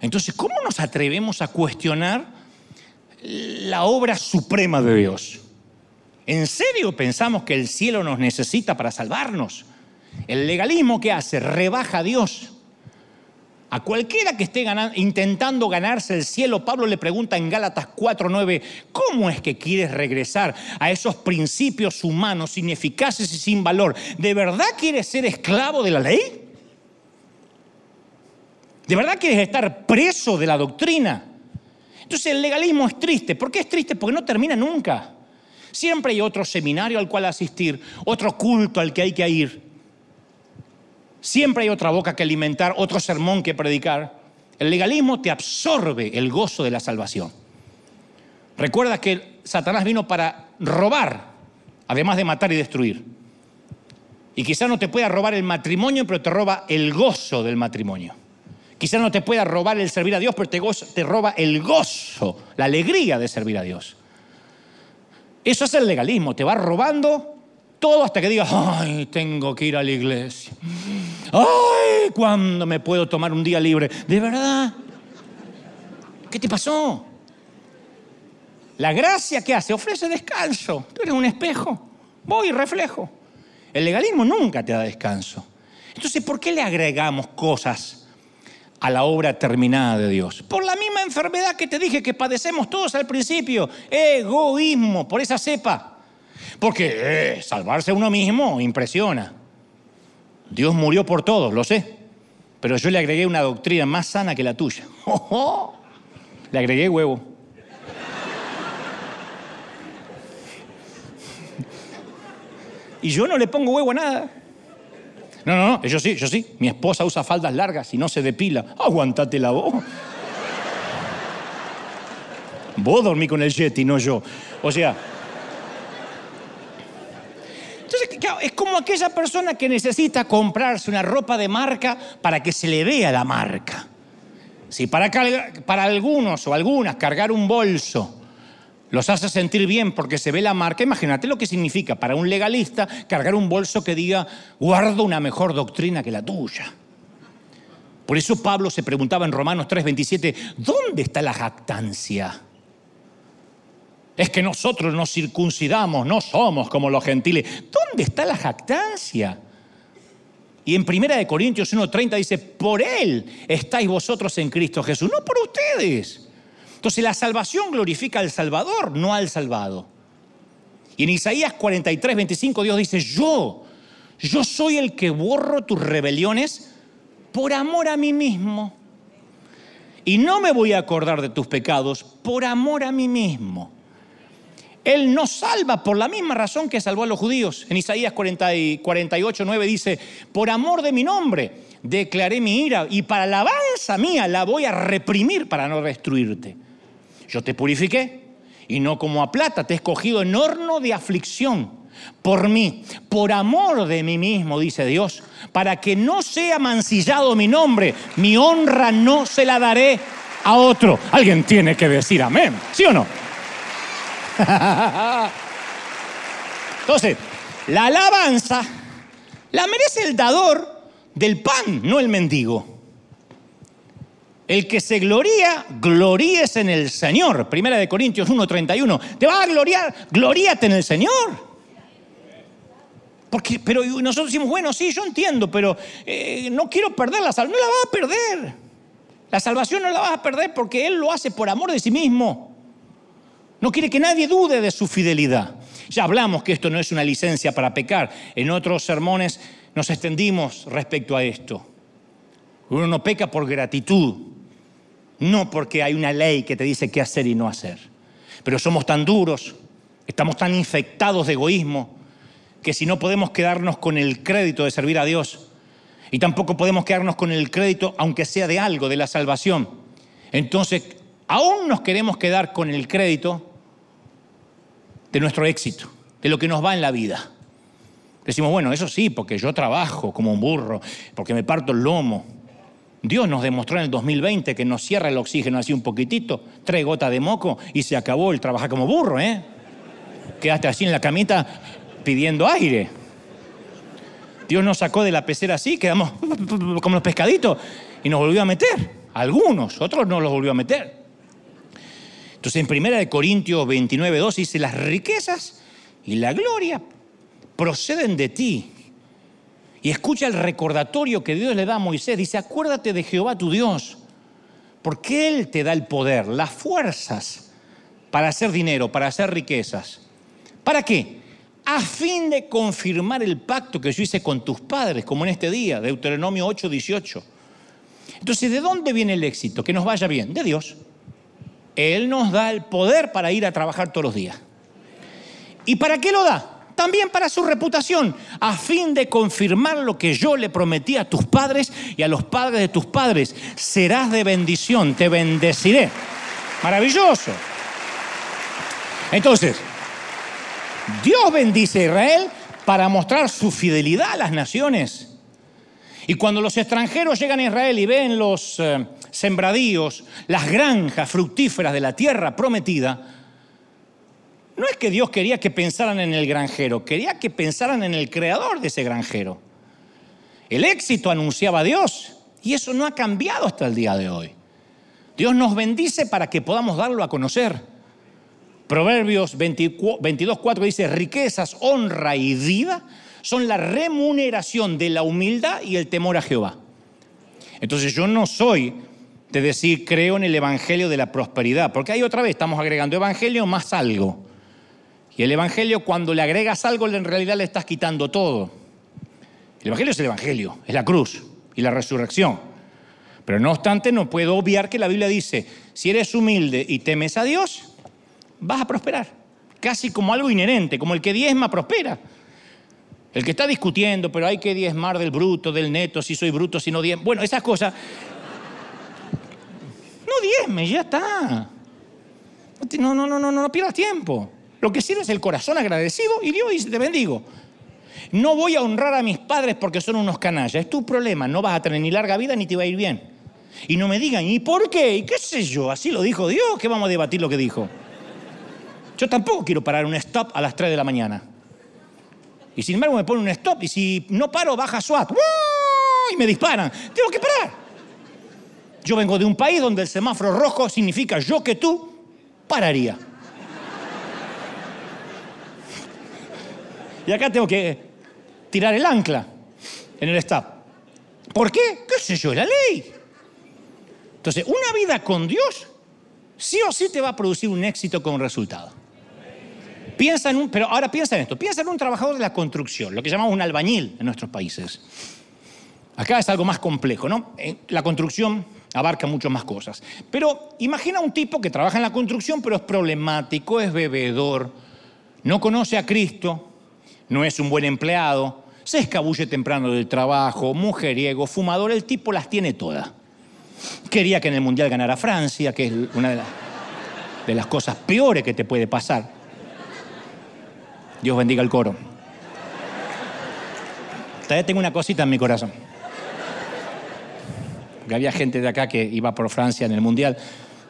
Entonces, ¿cómo nos atrevemos a cuestionar la obra suprema de Dios? ¿En serio pensamos que el cielo nos necesita para salvarnos? El legalismo que hace rebaja a Dios. A cualquiera que esté intentando ganarse el cielo, Pablo le pregunta en Gálatas 4:9, ¿cómo es que quieres regresar a esos principios humanos ineficaces y sin valor? ¿De verdad quieres ser esclavo de la ley? ¿De verdad quieres estar preso de la doctrina? Entonces el legalismo es triste. ¿Por qué es triste? Porque no termina nunca. Siempre hay otro seminario al cual asistir, otro culto al que hay que ir. Siempre hay otra boca que alimentar, otro sermón que predicar. El legalismo te absorbe el gozo de la salvación. Recuerda que Satanás vino para robar, además de matar y destruir. Y quizá no te pueda robar el matrimonio, pero te roba el gozo del matrimonio. Quizá no te pueda robar el servir a Dios, pero te, roba el gozo, la alegría de servir a Dios. Eso es el legalismo, te va robando todo hasta que digas, ay, tengo que ir a la iglesia. Ay, ¿cuándo me puedo tomar un día libre? ¿De verdad? ¿Qué te pasó? La gracia que hace ofrece descanso. Tú eres un espejo. Voy y reflejo. El legalismo nunca te da descanso. Entonces, ¿por qué le agregamos cosas a la obra terminada de Dios? Por la misma enfermedad que te dije que padecemos todos al principio. Egoísmo, por esa cepa. Porque eh, salvarse uno mismo impresiona. Dios murió por todos, lo sé. Pero yo le agregué una doctrina más sana que la tuya. Le agregué huevo. Y yo no le pongo huevo a nada. No, no, no, yo sí, yo sí. Mi esposa usa faldas largas y no se depila. Aguantate la voz. Vos dormí con el Yeti, no yo. O sea. Entonces, es como aquella persona que necesita comprarse una ropa de marca para que se le vea la marca. Si para, para algunos o algunas cargar un bolso los hace sentir bien porque se ve la marca. Imagínate lo que significa para un legalista cargar un bolso que diga, guardo una mejor doctrina que la tuya. Por eso Pablo se preguntaba en Romanos 3:27, ¿dónde está la jactancia? Es que nosotros nos circuncidamos, no somos como los gentiles. ¿Dónde está la jactancia? Y en 1 Corintios 1:30 dice, por Él estáis vosotros en Cristo Jesús, no por ustedes. Entonces la salvación glorifica al Salvador, no al salvado. Y en Isaías 43, 25 Dios dice, yo, yo soy el que borro tus rebeliones por amor a mí mismo. Y no me voy a acordar de tus pecados por amor a mí mismo. Él nos salva por la misma razón que salvó a los judíos. En Isaías 48, 9 dice, por amor de mi nombre declaré mi ira y para alabanza mía la voy a reprimir para no destruirte. Yo te purifiqué y no como a plata, te he escogido en horno de aflicción por mí, por amor de mí mismo, dice Dios, para que no sea mancillado mi nombre, mi honra no se la daré a otro. Alguien tiene que decir amén, ¿sí o no? Entonces, la alabanza la merece el dador del pan, no el mendigo. El que se gloría, gloríes en el Señor. Primera de Corintios 1:31. ¿Te vas a gloriar? Gloríate en el Señor. Porque, pero nosotros decimos, bueno, sí, yo entiendo, pero eh, no quiero perder la salvación. No la vas a perder. La salvación no la vas a perder porque Él lo hace por amor de sí mismo. No quiere que nadie dude de su fidelidad. Ya hablamos que esto no es una licencia para pecar. En otros sermones nos extendimos respecto a esto. Uno no peca por gratitud, no porque hay una ley que te dice qué hacer y no hacer. Pero somos tan duros, estamos tan infectados de egoísmo, que si no podemos quedarnos con el crédito de servir a Dios, y tampoco podemos quedarnos con el crédito, aunque sea de algo, de la salvación, entonces aún nos queremos quedar con el crédito de nuestro éxito, de lo que nos va en la vida. Decimos, bueno, eso sí, porque yo trabajo como un burro, porque me parto el lomo, Dios nos demostró en el 2020 que nos cierra el oxígeno así un poquitito, tres gotas de moco y se acabó el trabajar como burro, ¿eh? Quedaste así en la camita pidiendo aire. Dios nos sacó de la pecera así, quedamos como los pescaditos y nos volvió a meter. Algunos, otros no los volvió a meter. Entonces en 1 Corintios 29, 2 dice, las riquezas y la gloria proceden de ti, y escucha el recordatorio que Dios le da a Moisés. Dice, acuérdate de Jehová tu Dios, porque Él te da el poder, las fuerzas para hacer dinero, para hacer riquezas. ¿Para qué? A fin de confirmar el pacto que yo hice con tus padres, como en este día, Deuteronomio 8, 18. Entonces, ¿de dónde viene el éxito? Que nos vaya bien. De Dios. Él nos da el poder para ir a trabajar todos los días. ¿Y para qué lo da? también para su reputación, a fin de confirmar lo que yo le prometí a tus padres y a los padres de tus padres. Serás de bendición, te bendeciré. Maravilloso. Entonces, Dios bendice a Israel para mostrar su fidelidad a las naciones. Y cuando los extranjeros llegan a Israel y ven los eh, sembradíos, las granjas fructíferas de la tierra prometida, no es que Dios quería que pensaran en el granjero, quería que pensaran en el creador de ese granjero. El éxito anunciaba a Dios y eso no ha cambiado hasta el día de hoy. Dios nos bendice para que podamos darlo a conocer. Proverbios 22.4 dice, riquezas, honra y vida son la remuneración de la humildad y el temor a Jehová. Entonces yo no soy de decir creo en el Evangelio de la prosperidad, porque ahí otra vez estamos agregando Evangelio más algo. Y el Evangelio cuando le agregas algo en realidad le estás quitando todo. El Evangelio es el Evangelio, es la cruz y la resurrección. Pero no obstante, no puedo obviar que la Biblia dice, si eres humilde y temes a Dios, vas a prosperar. Casi como algo inherente, como el que diezma prospera. El que está discutiendo, pero hay que diezmar del bruto, del neto, si soy bruto, si no diezmo. Bueno, esas cosas. No diezme, ya está. No, no, no, no, no, pierdas tiempo. Lo que sirve es el corazón agradecido y Dios dice, te bendigo. No voy a honrar a mis padres porque son unos canallas. Es tu problema. No vas a tener ni larga vida ni te va a ir bien. Y no me digan, ¿y por qué? ¿Y qué sé yo? Así lo dijo Dios, que vamos a debatir lo que dijo. Yo tampoco quiero parar un stop a las 3 de la mañana. Y sin embargo me pone un stop y si no paro baja SWAT. Y me disparan. Tengo que parar. Yo vengo de un país donde el semáforo rojo significa yo que tú pararía. Y acá tengo que tirar el ancla en el stop. ¿Por qué? ¿Qué sé yo? La ley. Entonces, una vida con Dios sí o sí te va a producir un éxito con resultado. Piensa en un, pero ahora piensa en esto, piensa en un trabajador de la construcción, lo que llamamos un albañil en nuestros países. Acá es algo más complejo, ¿no? Eh, la construcción abarca mucho más cosas. Pero imagina un tipo que trabaja en la construcción, pero es problemático, es bebedor, no conoce a Cristo, no es un buen empleado, se escabulle temprano del trabajo, mujeriego, fumador, el tipo las tiene todas. Quería que en el Mundial ganara Francia, que es una de, de las cosas peores que te puede pasar. Dios bendiga el coro. Todavía tengo una cosita en mi corazón. Porque había gente de acá que iba por Francia en el Mundial.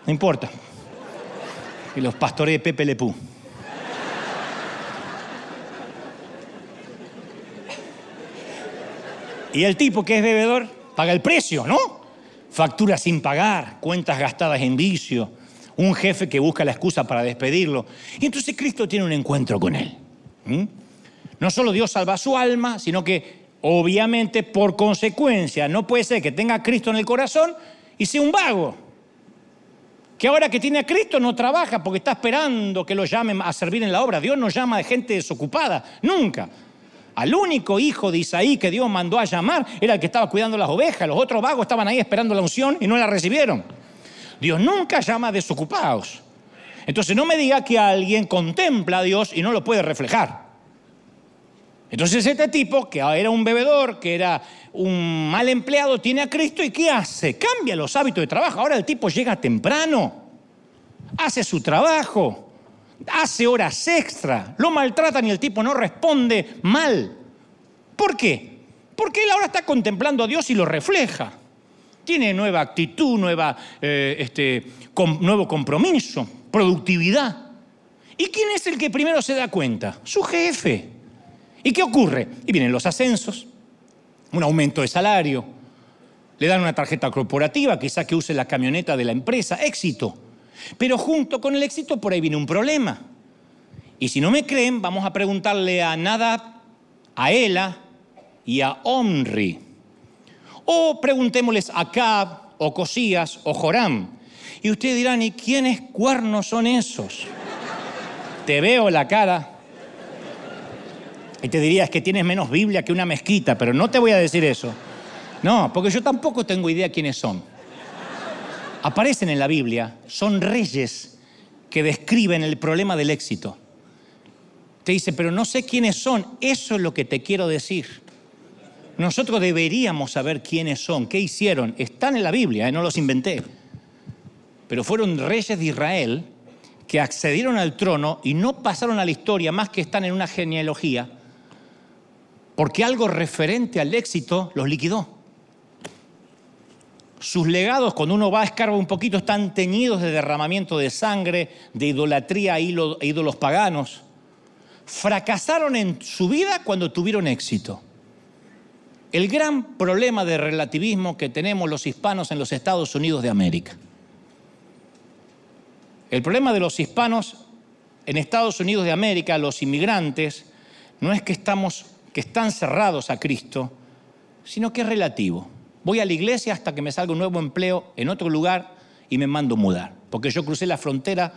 No importa. Y los pastores de Pepe Lepú. Y el tipo que es bebedor paga el precio, ¿no? Factura sin pagar, cuentas gastadas en vicio, un jefe que busca la excusa para despedirlo. Y entonces Cristo tiene un encuentro con él. ¿Mm? No solo Dios salva su alma, sino que obviamente por consecuencia no puede ser que tenga a Cristo en el corazón y sea un vago. Que ahora que tiene a Cristo no trabaja porque está esperando que lo llamen a servir en la obra. Dios no llama a gente desocupada, nunca. Al único hijo de Isaí que Dios mandó a llamar era el que estaba cuidando las ovejas. Los otros vagos estaban ahí esperando la unción y no la recibieron. Dios nunca llama a desocupados. Entonces no me diga que alguien contempla a Dios y no lo puede reflejar. Entonces este tipo, que era un bebedor, que era un mal empleado, tiene a Cristo y ¿qué hace? Cambia los hábitos de trabajo. Ahora el tipo llega temprano, hace su trabajo, hace horas extra, lo maltratan y el tipo no responde mal. ¿Por qué? Porque él ahora está contemplando a Dios y lo refleja. Tiene nueva actitud, nueva, eh, este, nuevo compromiso productividad. ¿Y quién es el que primero se da cuenta? Su jefe. ¿Y qué ocurre? Y vienen los ascensos, un aumento de salario, le dan una tarjeta corporativa, quizá que use la camioneta de la empresa, éxito. Pero junto con el éxito por ahí viene un problema. Y si no me creen, vamos a preguntarle a Nadab, a Ela y a Omri. O preguntémosles a Cab, o Cosías, o Joram. Y ustedes dirán, ¿y quiénes cuernos son esos? Te veo la cara. Y te dirías que tienes menos Biblia que una mezquita, pero no te voy a decir eso. No, porque yo tampoco tengo idea quiénes son. Aparecen en la Biblia, son reyes que describen el problema del éxito. Te dice, pero no sé quiénes son, eso es lo que te quiero decir. Nosotros deberíamos saber quiénes son, qué hicieron. Están en la Biblia, ¿eh? no los inventé pero fueron reyes de Israel que accedieron al trono y no pasaron a la historia más que están en una genealogía, porque algo referente al éxito los liquidó. Sus legados, cuando uno va a escarbar un poquito, están teñidos de derramamiento de sangre, de idolatría a ídolos paganos. Fracasaron en su vida cuando tuvieron éxito. El gran problema de relativismo que tenemos los hispanos en los Estados Unidos de América El problema de los hispanos en Estados Unidos de América, los inmigrantes, no es que, estamos, que están cerrados a Cristo, sino que es relativo. Voy a la iglesia hasta que me salga un nuevo empleo en otro lugar y me mando mudar, porque yo crucé la frontera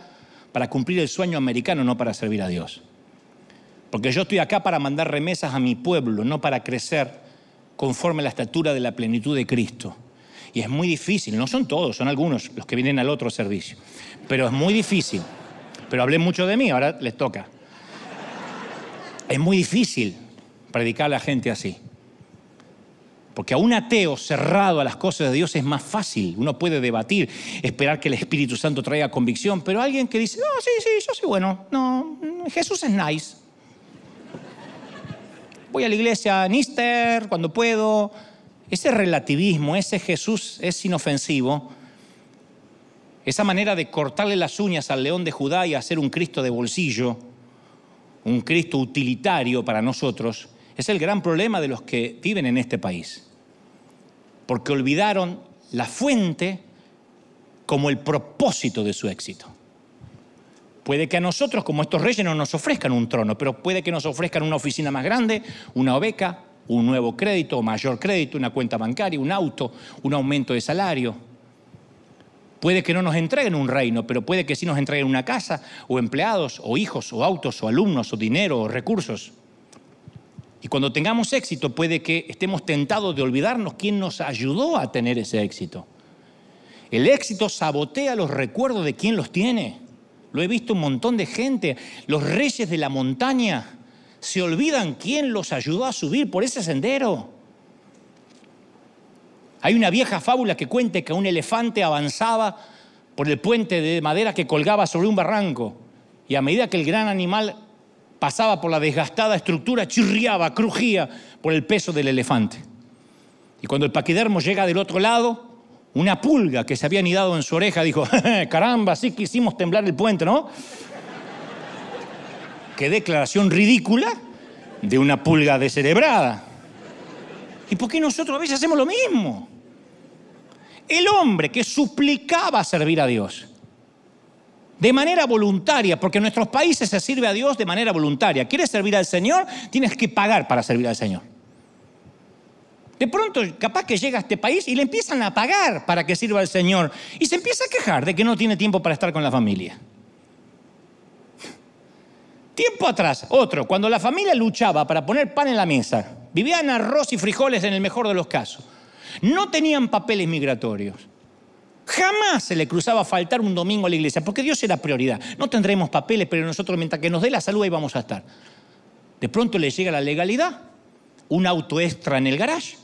para cumplir el sueño americano, no para servir a Dios. Porque yo estoy acá para mandar remesas a mi pueblo, no para crecer conforme a la estatura de la plenitud de Cristo. Y es muy difícil, no son todos, son algunos los que vienen al otro servicio, pero es muy difícil. Pero hablé mucho de mí, ahora les toca. Es muy difícil predicar a la gente así. Porque a un ateo cerrado a las cosas de Dios es más fácil. Uno puede debatir, esperar que el Espíritu Santo traiga convicción, pero alguien que dice, no, sí, sí, yo soy bueno, no, Jesús es nice. Voy a la iglesia Nister cuando puedo. Ese relativismo, ese Jesús es inofensivo. Esa manera de cortarle las uñas al león de Judá y hacer un Cristo de bolsillo, un Cristo utilitario para nosotros, es el gran problema de los que viven en este país. Porque olvidaron la fuente como el propósito de su éxito. Puede que a nosotros, como estos reyes, no nos ofrezcan un trono, pero puede que nos ofrezcan una oficina más grande, una beca, un nuevo crédito, mayor crédito, una cuenta bancaria, un auto, un aumento de salario. Puede que no nos entreguen un reino, pero puede que sí nos entreguen una casa, o empleados, o hijos, o autos, o alumnos, o dinero, o recursos. Y cuando tengamos éxito puede que estemos tentados de olvidarnos quién nos ayudó a tener ese éxito. El éxito sabotea los recuerdos de quién los tiene. Lo he visto un montón de gente. Los reyes de la montaña se olvidan quién los ayudó a subir por ese sendero. Hay una vieja fábula que cuenta que un elefante avanzaba por el puente de madera que colgaba sobre un barranco y a medida que el gran animal pasaba por la desgastada estructura, chirriaba, crujía por el peso del elefante. Y cuando el paquidermo llega del otro lado, una pulga que se había anidado en su oreja dijo, caramba, sí que hicimos temblar el puente, ¿no? Declaración ridícula de una pulga descerebrada. ¿Y por qué nosotros a veces hacemos lo mismo? El hombre que suplicaba servir a Dios de manera voluntaria, porque en nuestros países se sirve a Dios de manera voluntaria. ¿Quieres servir al Señor? Tienes que pagar para servir al Señor. De pronto, capaz que llega a este país y le empiezan a pagar para que sirva al Señor y se empieza a quejar de que no tiene tiempo para estar con la familia. Tiempo atrás, otro, cuando la familia luchaba para poner pan en la mesa, vivían arroz y frijoles en el mejor de los casos, no tenían papeles migratorios. Jamás se le cruzaba faltar un domingo a la iglesia, porque Dios era prioridad. No tendremos papeles, pero nosotros mientras que nos dé la salud ahí vamos a estar. De pronto le llega la legalidad, un auto extra en el garage,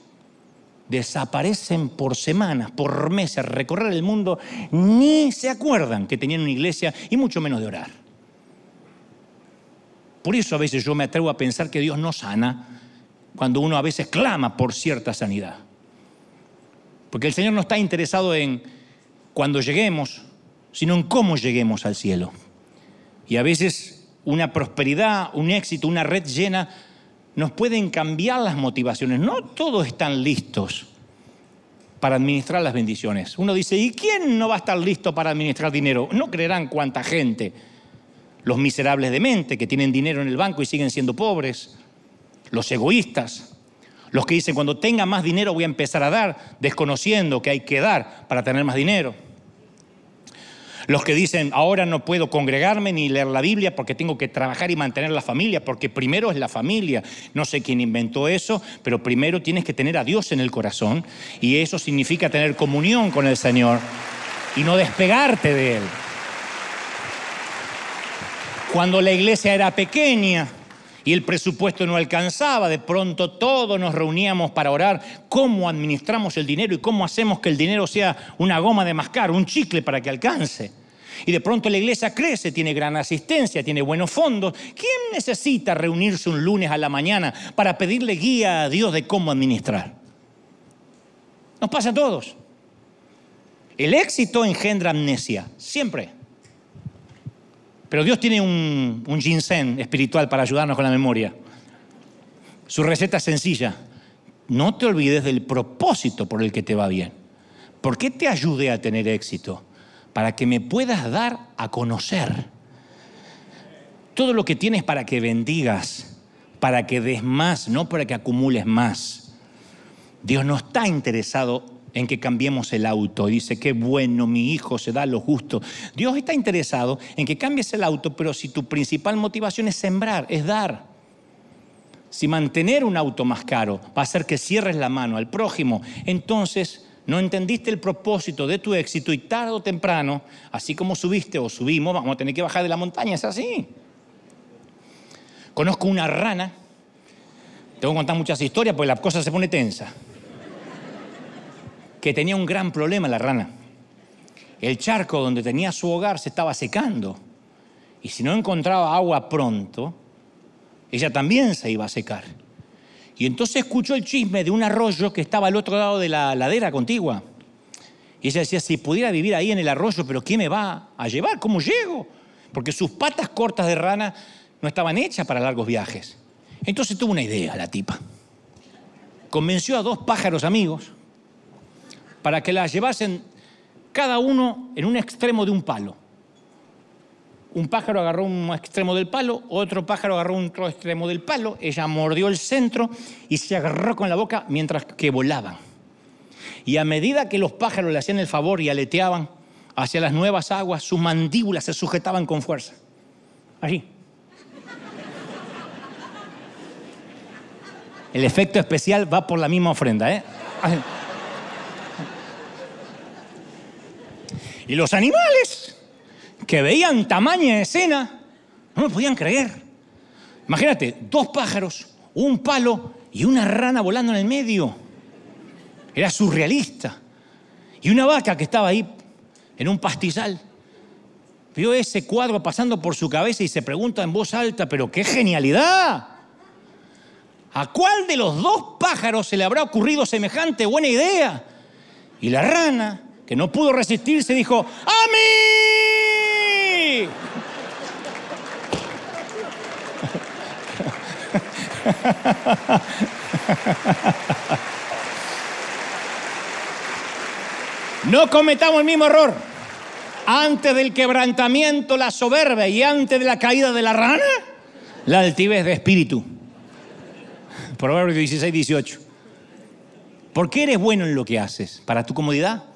desaparecen por semanas, por meses, recorrer el mundo, ni se acuerdan que tenían una iglesia y mucho menos de orar. Por eso a veces yo me atrevo a pensar que Dios no sana cuando uno a veces clama por cierta sanidad. Porque el Señor no está interesado en cuando lleguemos, sino en cómo lleguemos al cielo. Y a veces una prosperidad, un éxito, una red llena nos pueden cambiar las motivaciones. No todos están listos para administrar las bendiciones. Uno dice, ¿y quién no va a estar listo para administrar dinero? No creerán cuánta gente. Los miserables de mente que tienen dinero en el banco y siguen siendo pobres. Los egoístas. Los que dicen, cuando tenga más dinero voy a empezar a dar, desconociendo que hay que dar para tener más dinero. Los que dicen, ahora no puedo congregarme ni leer la Biblia porque tengo que trabajar y mantener la familia, porque primero es la familia. No sé quién inventó eso, pero primero tienes que tener a Dios en el corazón y eso significa tener comunión con el Señor y no despegarte de Él. Cuando la iglesia era pequeña, y el presupuesto no alcanzaba, de pronto todos nos reuníamos para orar cómo administramos el dinero y cómo hacemos que el dinero sea una goma de mascar, un chicle para que alcance. Y de pronto la iglesia crece, tiene gran asistencia, tiene buenos fondos. ¿Quién necesita reunirse un lunes a la mañana para pedirle guía a Dios de cómo administrar? Nos pasa a todos. El éxito engendra amnesia, siempre. Pero Dios tiene un, ginseng espiritual para ayudarnos con la memoria. Su receta es sencilla. No te olvides del propósito por el que te va bien. ¿Por qué te ayude a tener éxito? para que me puedas dar a conocer. Todo lo que tienes para que bendigas, para que des más, no para que acumules más. Dios no está interesado en que cambiemos el auto. Dice, qué bueno, mi hijo se da lo justo. Dios está interesado en que cambies el auto, pero si tu principal motivación es sembrar, es dar. Si mantener un auto más caro va a hacer que cierres la mano al prójimo, entonces no entendiste el propósito de tu éxito y tarde o temprano, así como subiste o subimos, vamos a tener que bajar de la montaña, es así. Conozco una rana, tengo que contar muchas historias porque la cosa se pone tensa que tenía un gran problema la rana. El charco donde tenía su hogar se estaba secando. Y si no encontraba agua pronto, ella también se iba a secar. Y entonces escuchó el chisme de un arroyo que estaba al otro lado de la ladera contigua. Y ella decía, si pudiera vivir ahí en el arroyo, pero ¿qué me va a llevar? ¿Cómo llego? Porque sus patas cortas de rana no estaban hechas para largos viajes. Entonces tuvo una idea la tipa. Convenció a dos pájaros amigos para que la llevasen cada uno en un extremo de un palo. Un pájaro agarró un extremo del palo, otro pájaro agarró un otro extremo del palo, ella mordió el centro y se agarró con la boca mientras que volaban. Y a medida que los pájaros le hacían el favor y aleteaban hacia las nuevas aguas, sus mandíbulas se sujetaban con fuerza. Allí. El efecto especial va por la misma ofrenda, ¿eh? Y los animales que veían tamaña escena no lo podían creer. Imagínate, dos pájaros, un palo y una rana volando en el medio. Era surrealista. Y una vaca que estaba ahí en un pastizal. Vio ese cuadro pasando por su cabeza y se pregunta en voz alta, pero qué genialidad. ¿A cuál de los dos pájaros se le habrá ocurrido semejante buena idea? Y la rana que no pudo resistirse, dijo, ¡A mí! No cometamos el mismo error. Antes del quebrantamiento, la soberbia y antes de la caída de la rana, la altivez de espíritu. Proverbios 16, 18. ¿Por qué eres bueno en lo que haces? ¿Para tu comodidad?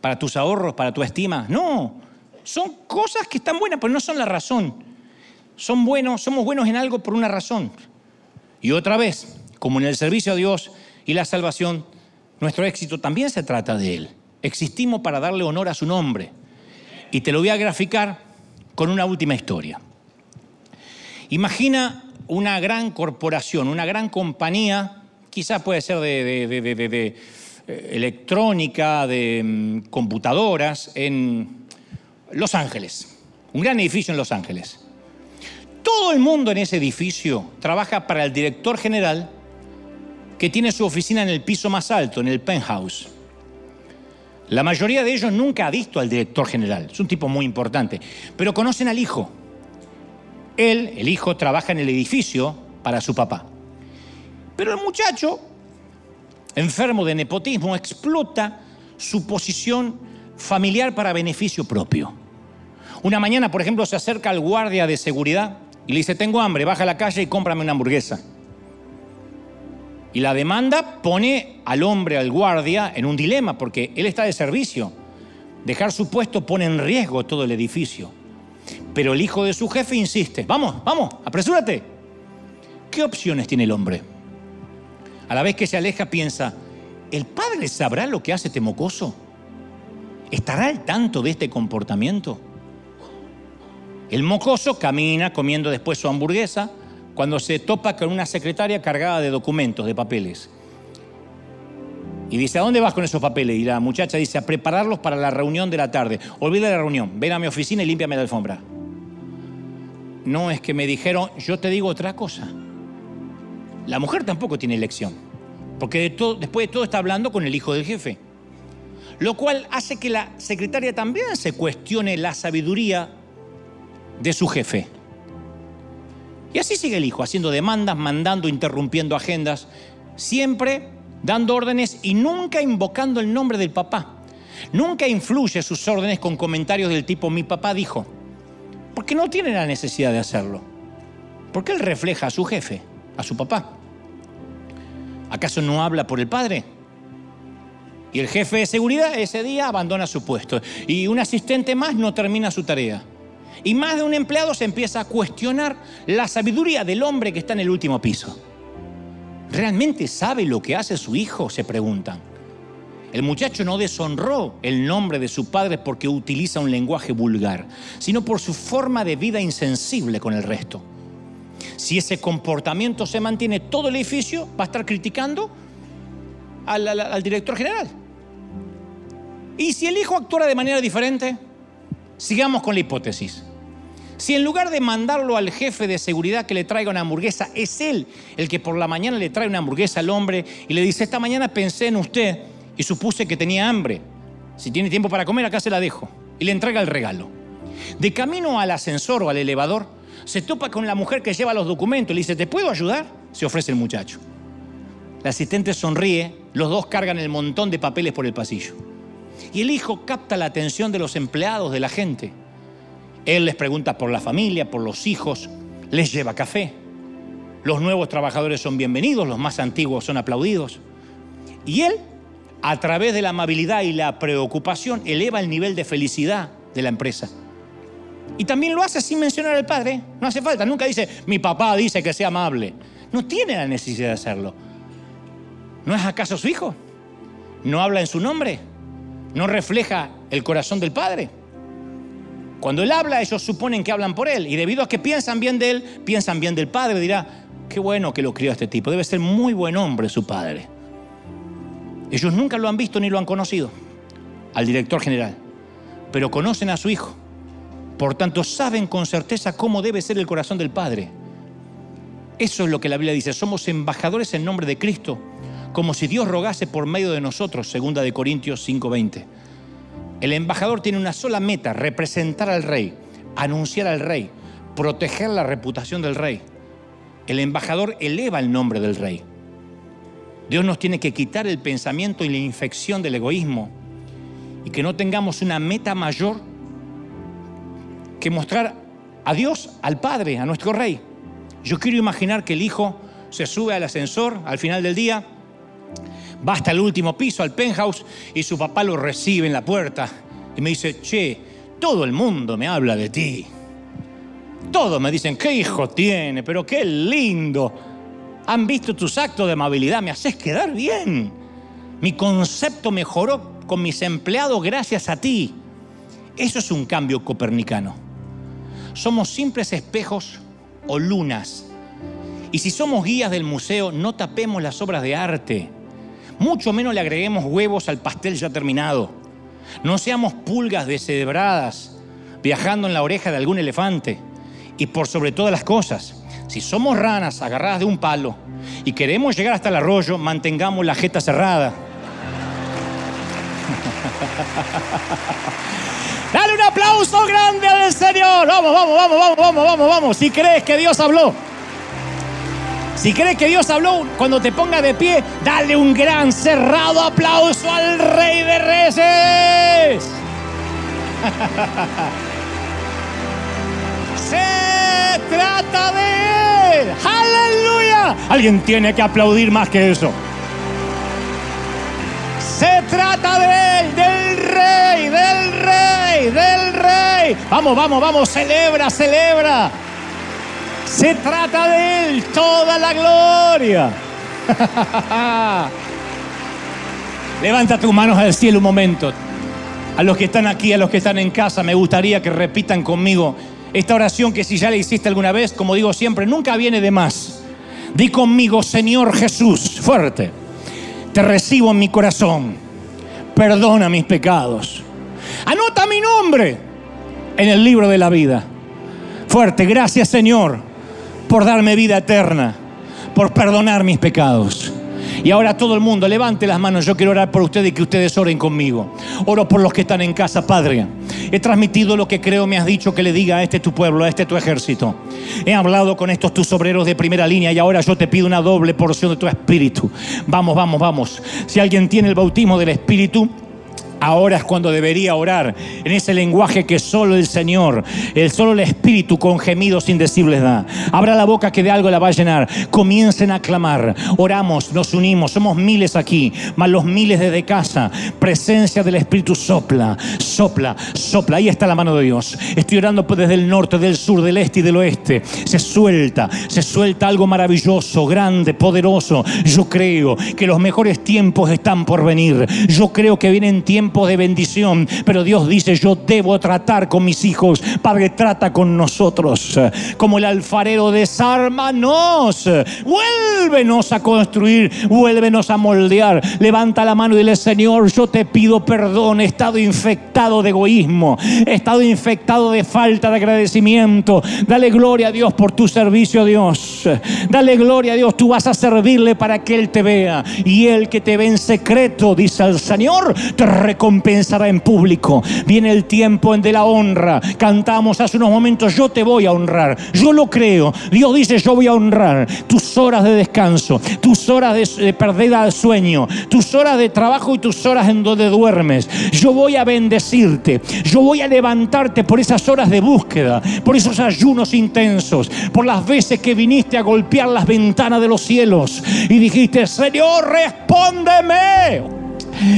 Para tus ahorros, para tu estima. No, son cosas que están buenas, pero no son la razón. Son buenos, somos buenos en algo por una razón. Y otra vez, como en el servicio a Dios y la salvación, nuestro éxito también se trata de Él. Existimos para darle honor a su nombre. Y te lo voy a graficar con una última historia. Imagina una gran corporación, una gran compañía, quizás puede ser de, de electrónica, de mm, computadoras en Los Ángeles, un gran edificio en Los Ángeles. Todo el mundo en ese edificio trabaja para el director general que tiene su oficina en el piso más alto, en el penthouse. La mayoría de ellos nunca ha visto al director general, es un tipo muy importante, pero conocen al hijo. Él, el hijo, trabaja en el edificio para su papá. Pero el muchacho enfermo de nepotismo, explota su posición familiar para beneficio propio. Una mañana, por ejemplo, se acerca al guardia de seguridad y le dice, tengo hambre, baja a la calle y cómprame una hamburguesa. Y la demanda pone al hombre, al guardia, en un dilema, porque él está de servicio. Dejar su puesto pone en riesgo todo el edificio. Pero el hijo de su jefe insiste, vamos, vamos, apresúrate. ¿Qué opciones tiene el hombre? A la vez que se aleja piensa, ¿el padre sabrá lo que hace este mocoso? ¿Estará al tanto de este comportamiento? El mocoso camina comiendo después su hamburguesa cuando se topa con una secretaria cargada de documentos, de papeles. Y dice, ¿a dónde vas con esos papeles? Y la muchacha dice, a prepararlos para la reunión de la tarde. Olvida la reunión, ven a mi oficina y límpiame la alfombra. No es que me dijeron, yo te digo otra cosa. La mujer tampoco tiene elección, porque después de todo está hablando con el hijo del jefe. Lo cual hace que la secretaria también se cuestione la sabiduría de su jefe. Y así sigue el hijo, haciendo demandas, mandando, interrumpiendo agendas, siempre dando órdenes y nunca invocando el nombre del papá. nunca influye sus órdenes con comentarios del tipo mi papá dijo, porque no tiene la necesidad de hacerlo, porque él refleja a su jefe, a su papá. ¿Acaso no habla por el padre? Y el jefe de seguridad ese día abandona su puesto y un asistente más no termina su tarea. Y más de un empleado se empieza a cuestionar la sabiduría del hombre que está en el último piso. ¿Realmente sabe lo que hace su hijo? Se preguntan. El muchacho no deshonró el nombre de su padre porque utiliza un lenguaje vulgar, sino por su forma de vida insensible con el resto. Si ese comportamiento se mantiene, todo el edificio va a estar criticando al, al director general. Y si el hijo actuara de manera diferente, sigamos con la hipótesis. Si en lugar de mandarlo al jefe de seguridad que le traiga una hamburguesa, es él el que por la mañana le trae una hamburguesa al hombre y le dice, esta mañana pensé en usted y supuse que tenía hambre. Si tiene tiempo para comer, acá se la dejo. Y le entrega el regalo. De camino al ascensor o al elevador, se topa con la mujer que lleva los documentos y le dice, ¿te puedo ayudar? Se ofrece el muchacho. La asistente sonríe, los dos cargan el montón de papeles por el pasillo. Y el hijo capta la atención de los empleados, de la gente. Él les pregunta por la familia, por los hijos, les lleva café. Los nuevos trabajadores son bienvenidos, los más antiguos son aplaudidos. Y él, a través de la amabilidad y la preocupación, eleva el nivel de felicidad de la empresa. Y también lo hace sin mencionar al padre. No hace falta. Nunca dice, mi papá dice que sea amable. No tiene la necesidad de hacerlo. ¿No es acaso su hijo? ¿No habla en su nombre? ¿No refleja el corazón del padre? Cuando Él habla, ellos suponen que hablan por Él. Y debido a que piensan bien de Él, piensan bien del Padre. Dirá, qué bueno que lo crió este tipo. Debe ser muy buen hombre su padre. Ellos nunca lo han visto ni lo han conocido al director general. Pero conocen a su hijo. Por tanto, saben con certeza cómo debe ser el corazón del Padre. Eso es lo que la Biblia dice. Somos embajadores en nombre de Cristo, como si Dios rogase por medio de nosotros, segunda de Corintios 5:20. El embajador tiene una sola meta, representar al rey, anunciar al rey, proteger la reputación del rey. El embajador eleva el nombre del rey. Dios nos tiene que quitar el pensamiento y la infección del egoísmo y que no tengamos una meta mayor que mostrar a Dios, al Padre, a nuestro Rey. Yo quiero imaginar que el Hijo se sube al ascensor al final del día va hasta el último piso, al penthouse, y su papá lo recibe en la puerta y me dice, che, todo el mundo me habla de ti. Todos me dicen, qué hijo tiene, pero qué lindo. Han visto tus actos de amabilidad, me haces quedar bien. Mi concepto mejoró con mis empleados gracias a ti. Eso es un cambio copernicano. Somos simples espejos o lunas. Y si somos guías del museo, no tapemos las obras de arte mucho menos le agreguemos huevos al pastel ya terminado. No seamos pulgas descebradas viajando en la oreja de algún elefante. Y por sobre todas las cosas, si somos ranas agarradas de un palo y queremos llegar hasta el arroyo, mantengamos la jeta cerrada. Aplauso grande al Señor. Vamos, vamos, vamos, vamos, vamos, vamos, vamos. Si crees que Dios habló. Si crees que Dios habló, cuando te ponga de pie, dale un gran cerrado aplauso al Rey de Reyes. Se trata de Él. Aleluya. Alguien tiene que aplaudir más que eso. Vamos, vamos, vamos, celebra, celebra. Se trata de Él, toda la gloria. Levanta tus manos al cielo un momento. A los que están aquí, a los que están en casa, me gustaría que repitan conmigo esta oración que si ya la hiciste alguna vez, como digo siempre, nunca viene de más. Di conmigo, Señor Jesús, fuerte. Te recibo en mi corazón. Perdona mis pecados. Anota mi nombre en el libro de la vida. Fuerte, gracias Señor por darme vida eterna, por perdonar mis pecados. Y ahora todo el mundo, levante las manos, yo quiero orar por ustedes y que ustedes oren conmigo. Oro por los que están en casa, Padre. He transmitido lo que creo me has dicho que le diga a este tu pueblo, a este tu ejército. He hablado con estos tus obreros de primera línea y ahora yo te pido una doble porción de tu espíritu. Vamos, vamos, vamos. Si alguien tiene el bautismo del espíritu, Ahora es cuando debería orar en ese lenguaje que solo el Señor, el solo el Espíritu con gemidos indecibles da. Abra la boca que de algo la va a llenar. Comiencen a clamar. Oramos, nos unimos. Somos miles aquí, más los miles desde casa. Presencia del Espíritu sopla, sopla, sopla. Ahí está la mano de Dios. Estoy orando desde el norte, del sur, del este y del oeste. Se suelta, se suelta algo maravilloso, grande, poderoso. Yo creo que los mejores tiempos están por venir. Yo creo que vienen tiempos de bendición, pero Dios dice, yo debo tratar con mis hijos. Padre, trata con nosotros. Como el alfarero desármanos, vuélvenos a construir, vuélvenos a moldear. Levanta la mano y dile, Señor, yo te pido perdón, he estado infectado de egoísmo, he estado infectado de falta de agradecimiento. Dale gloria a Dios por tu servicio, Dios. Dale gloria a Dios, tú vas a servirle para que Él te vea. Y el que te ve en secreto, dice el Señor, te recompensará en público. Viene el tiempo de la honra. Cantamos hace unos momentos, yo te voy a honrar. Yo lo creo. Dios dice, yo voy a honrar tus horas de descanso, tus horas de, pérdida de sueño, tus horas de trabajo y tus horas en donde duermes. Yo voy a bendecirte. Yo voy a levantarte por esas horas de búsqueda, por esos ayunos intensos, por las veces que viniste a golpear las ventanas de los cielos y dijiste, Señor, respóndeme.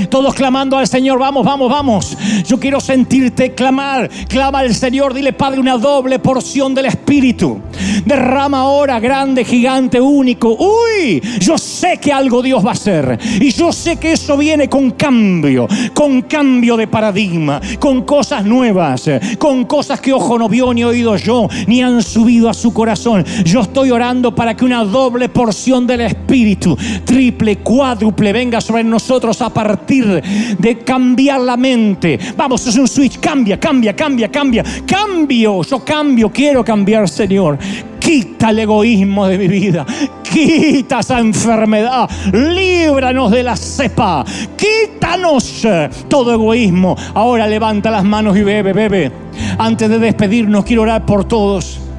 Todos clamando al Señor, vamos, vamos, vamos. Yo quiero sentirte clamar. Clama al Señor, dile Padre una doble porción del Espíritu. Derrama ahora, grande, gigante, único. Uy, yo sé que algo Dios va a hacer. Y yo sé que eso viene con cambio, con cambio de paradigma, con cosas nuevas, con cosas que ojo no vio ni oído yo, ni han subido a su corazón. Yo estoy orando para que una doble porción del Espíritu, triple, cuádruple, venga sobre nosotros a partir de cambiar la mente. Vamos, es un switch, cambia, cambia, cambia, cambia. Cambio, yo cambio, quiero cambiar, Señor. Quita el egoísmo de mi vida. Quita esa enfermedad. Líbranos de la cepa. Quítanos todo egoísmo. Ahora levanta las manos y bebe, bebe. Antes de despedirnos, quiero orar por todos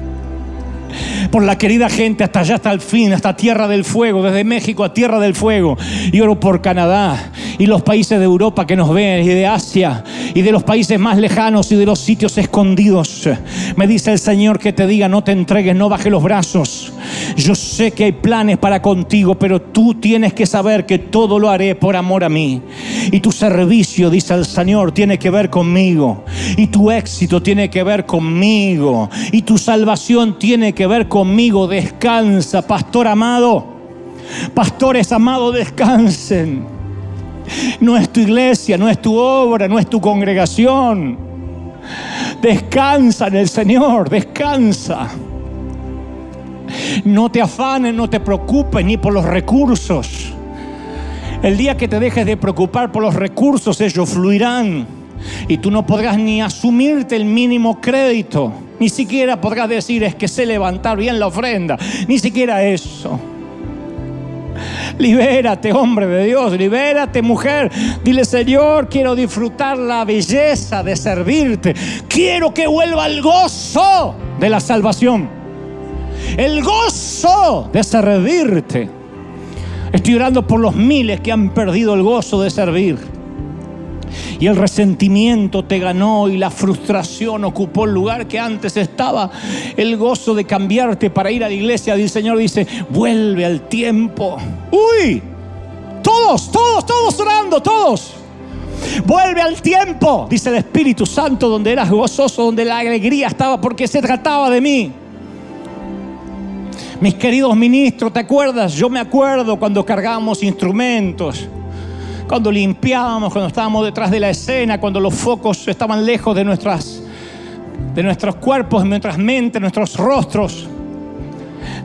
por la querida gente hasta allá, hasta el fin, hasta Tierra del Fuego, desde México a Tierra del Fuego. Y oro por Canadá y los países de Europa que nos ven y de Asia y de los países más lejanos y de los sitios escondidos. Me dice el Señor que te diga, no te entregues, no bajes los brazos. Yo sé que hay planes para contigo, pero tú tienes que saber que todo lo haré por amor a mí. Y tu servicio, dice el Señor, tiene que ver conmigo. Y tu éxito tiene que ver conmigo. Y tu salvación tiene que ver conmigo conmigo, descansa, pastor amado. Pastores amados, descansen. No es tu iglesia, no es tu obra, no es tu congregación. Descansa en el Señor, descansa. No te afanes, no te preocupes ni por los recursos. El día que te dejes de preocupar por los recursos, ellos fluirán. Y tú no podrás ni asumirte el mínimo crédito. Ni siquiera podrás decir es que sé levantar bien la ofrenda. Ni siquiera eso. Libérate, hombre de Dios, libérate, mujer. Dile, Señor, quiero disfrutar la belleza de servirte. Quiero que vuelva el gozo de la salvación. El gozo de servirte. Estoy orando por los miles que han perdido el gozo de servir y el resentimiento te ganó y la frustración ocupó el lugar que antes estaba. El gozo de cambiarte para ir a la iglesia, el Señor dice, vuelve al tiempo. Uy, todos, todos, todos orando, todos. Vuelve al tiempo, dice el Espíritu Santo, donde eras gozoso, donde la alegría estaba, porque se trataba de mí. Mis queridos ministros, ¿te acuerdas? Yo me acuerdo cuando cargábamos instrumentos cuando limpiábamos, cuando estábamos detrás de la escena, cuando los focos estaban lejos de, nuestras, de nuestros cuerpos, de nuestras mentes, nuestros rostros.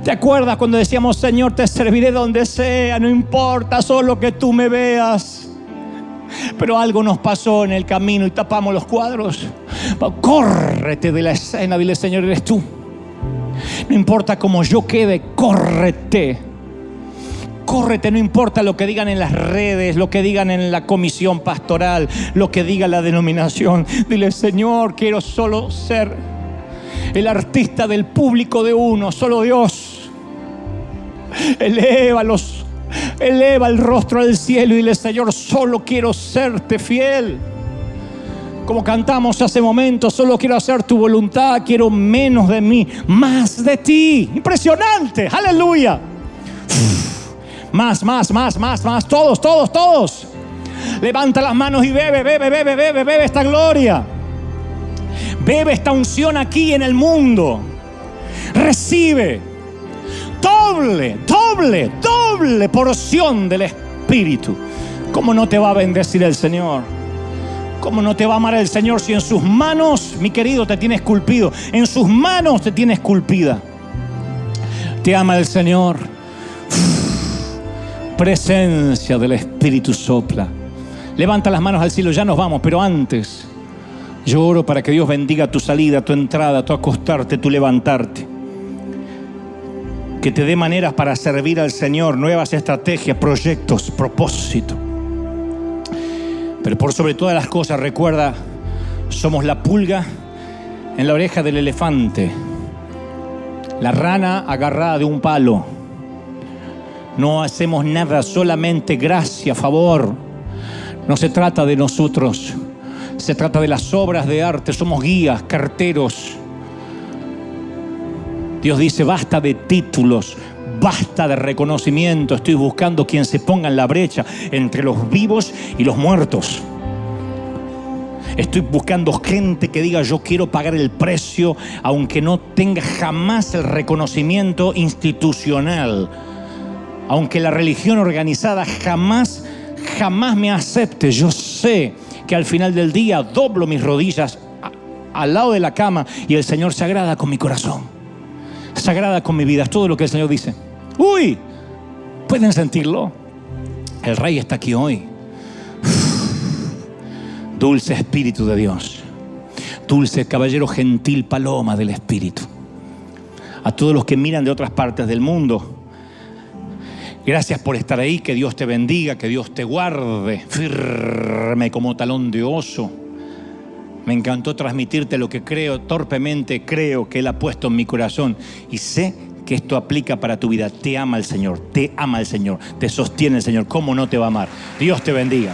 ¿Te acuerdas cuando decíamos, Señor, te serviré donde sea, no importa, solo que tú me veas? Pero algo nos pasó en el camino y tapamos los cuadros. Córrete de la escena, dile, Señor, eres tú. No importa cómo yo quede, córrete córrete, no importa lo que digan en las redes, lo que digan en la comisión pastoral, lo que diga la denominación. Dile, Señor, quiero solo ser el artista del público de uno, solo Dios. Eleva los Eleva el rostro al cielo y dile, Señor, solo quiero serte fiel. Como cantamos hace momentos, solo quiero hacer tu voluntad, quiero menos de mí, más de ti. Impresionante, aleluya. Más, más, más, más, más, todos, todos, todos. Levanta las manos y bebe, bebe, bebe, bebe, bebe esta gloria. Bebe esta unción aquí en el mundo. Recibe doble, doble, doble porción del Espíritu. ¿Cómo no te va a bendecir el Señor? ¿Cómo no te va a amar el Señor si en sus manos, mi querido, te tiene esculpido? En sus manos te tiene esculpida. Te ama el Señor. Presencia del Espíritu sopla. Levanta las manos al cielo, ya nos vamos, pero antes yo oro para que Dios bendiga tu salida, tu entrada, tu acostarte, tu levantarte. Que te dé maneras para servir al Señor, nuevas estrategias, proyectos, propósitos. Pero por sobre todas las cosas, recuerda, somos la pulga en la oreja del elefante, la rana agarrada de un palo. No hacemos nada, solamente gracia, favor. No se trata de nosotros, se trata de las obras de arte, somos guías, carteros. Dios dice, basta de títulos, Basta de reconocimiento. Estoy buscando quien se ponga en la brecha entre los vivos y los muertos. Estoy buscando gente que diga yo quiero pagar el precio aunque no tenga jamás el reconocimiento institucional. Aunque la religión organizada jamás, jamás me acepte. Yo sé que al final del día doblo mis rodillas al lado de la cama y el Señor se agrada con mi corazón. Se agrada con mi vida. Es todo lo que el Señor dice. Uy, ¿pueden sentirlo? El rey está aquí hoy. Dulce Espíritu de Dios. Dulce caballero gentil paloma del Espíritu. A todos los que miran de otras partes del mundo. Gracias por estar ahí, que Dios te bendiga, que Dios te guarde, firme como talón de oso. Me encantó transmitirte lo que creo, torpemente creo que Él ha puesto en mi corazón y sé que esto aplica para tu vida. Te ama el Señor, te ama el Señor, te sostiene el Señor. ¿Cómo no te va a amar? Dios te bendiga.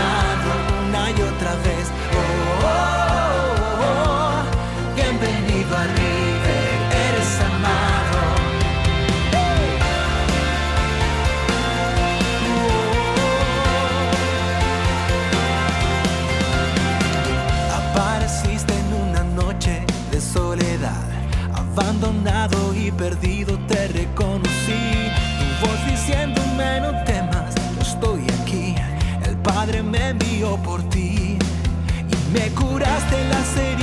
abandonado y perdido te reconocí. Tu voz diciéndome no temas, yo estoy aquí. El Padre me envió por ti. Me curaste las heridas,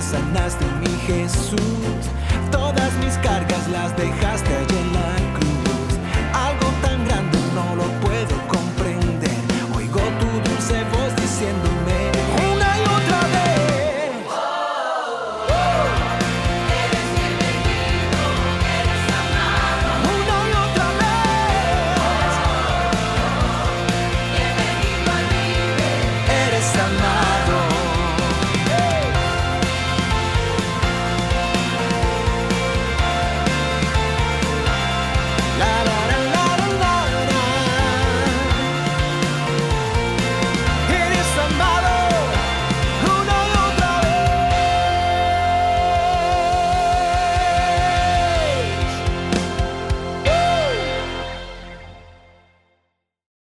sanaste mi Jesús. Todas mis cargas las dejaste allí en la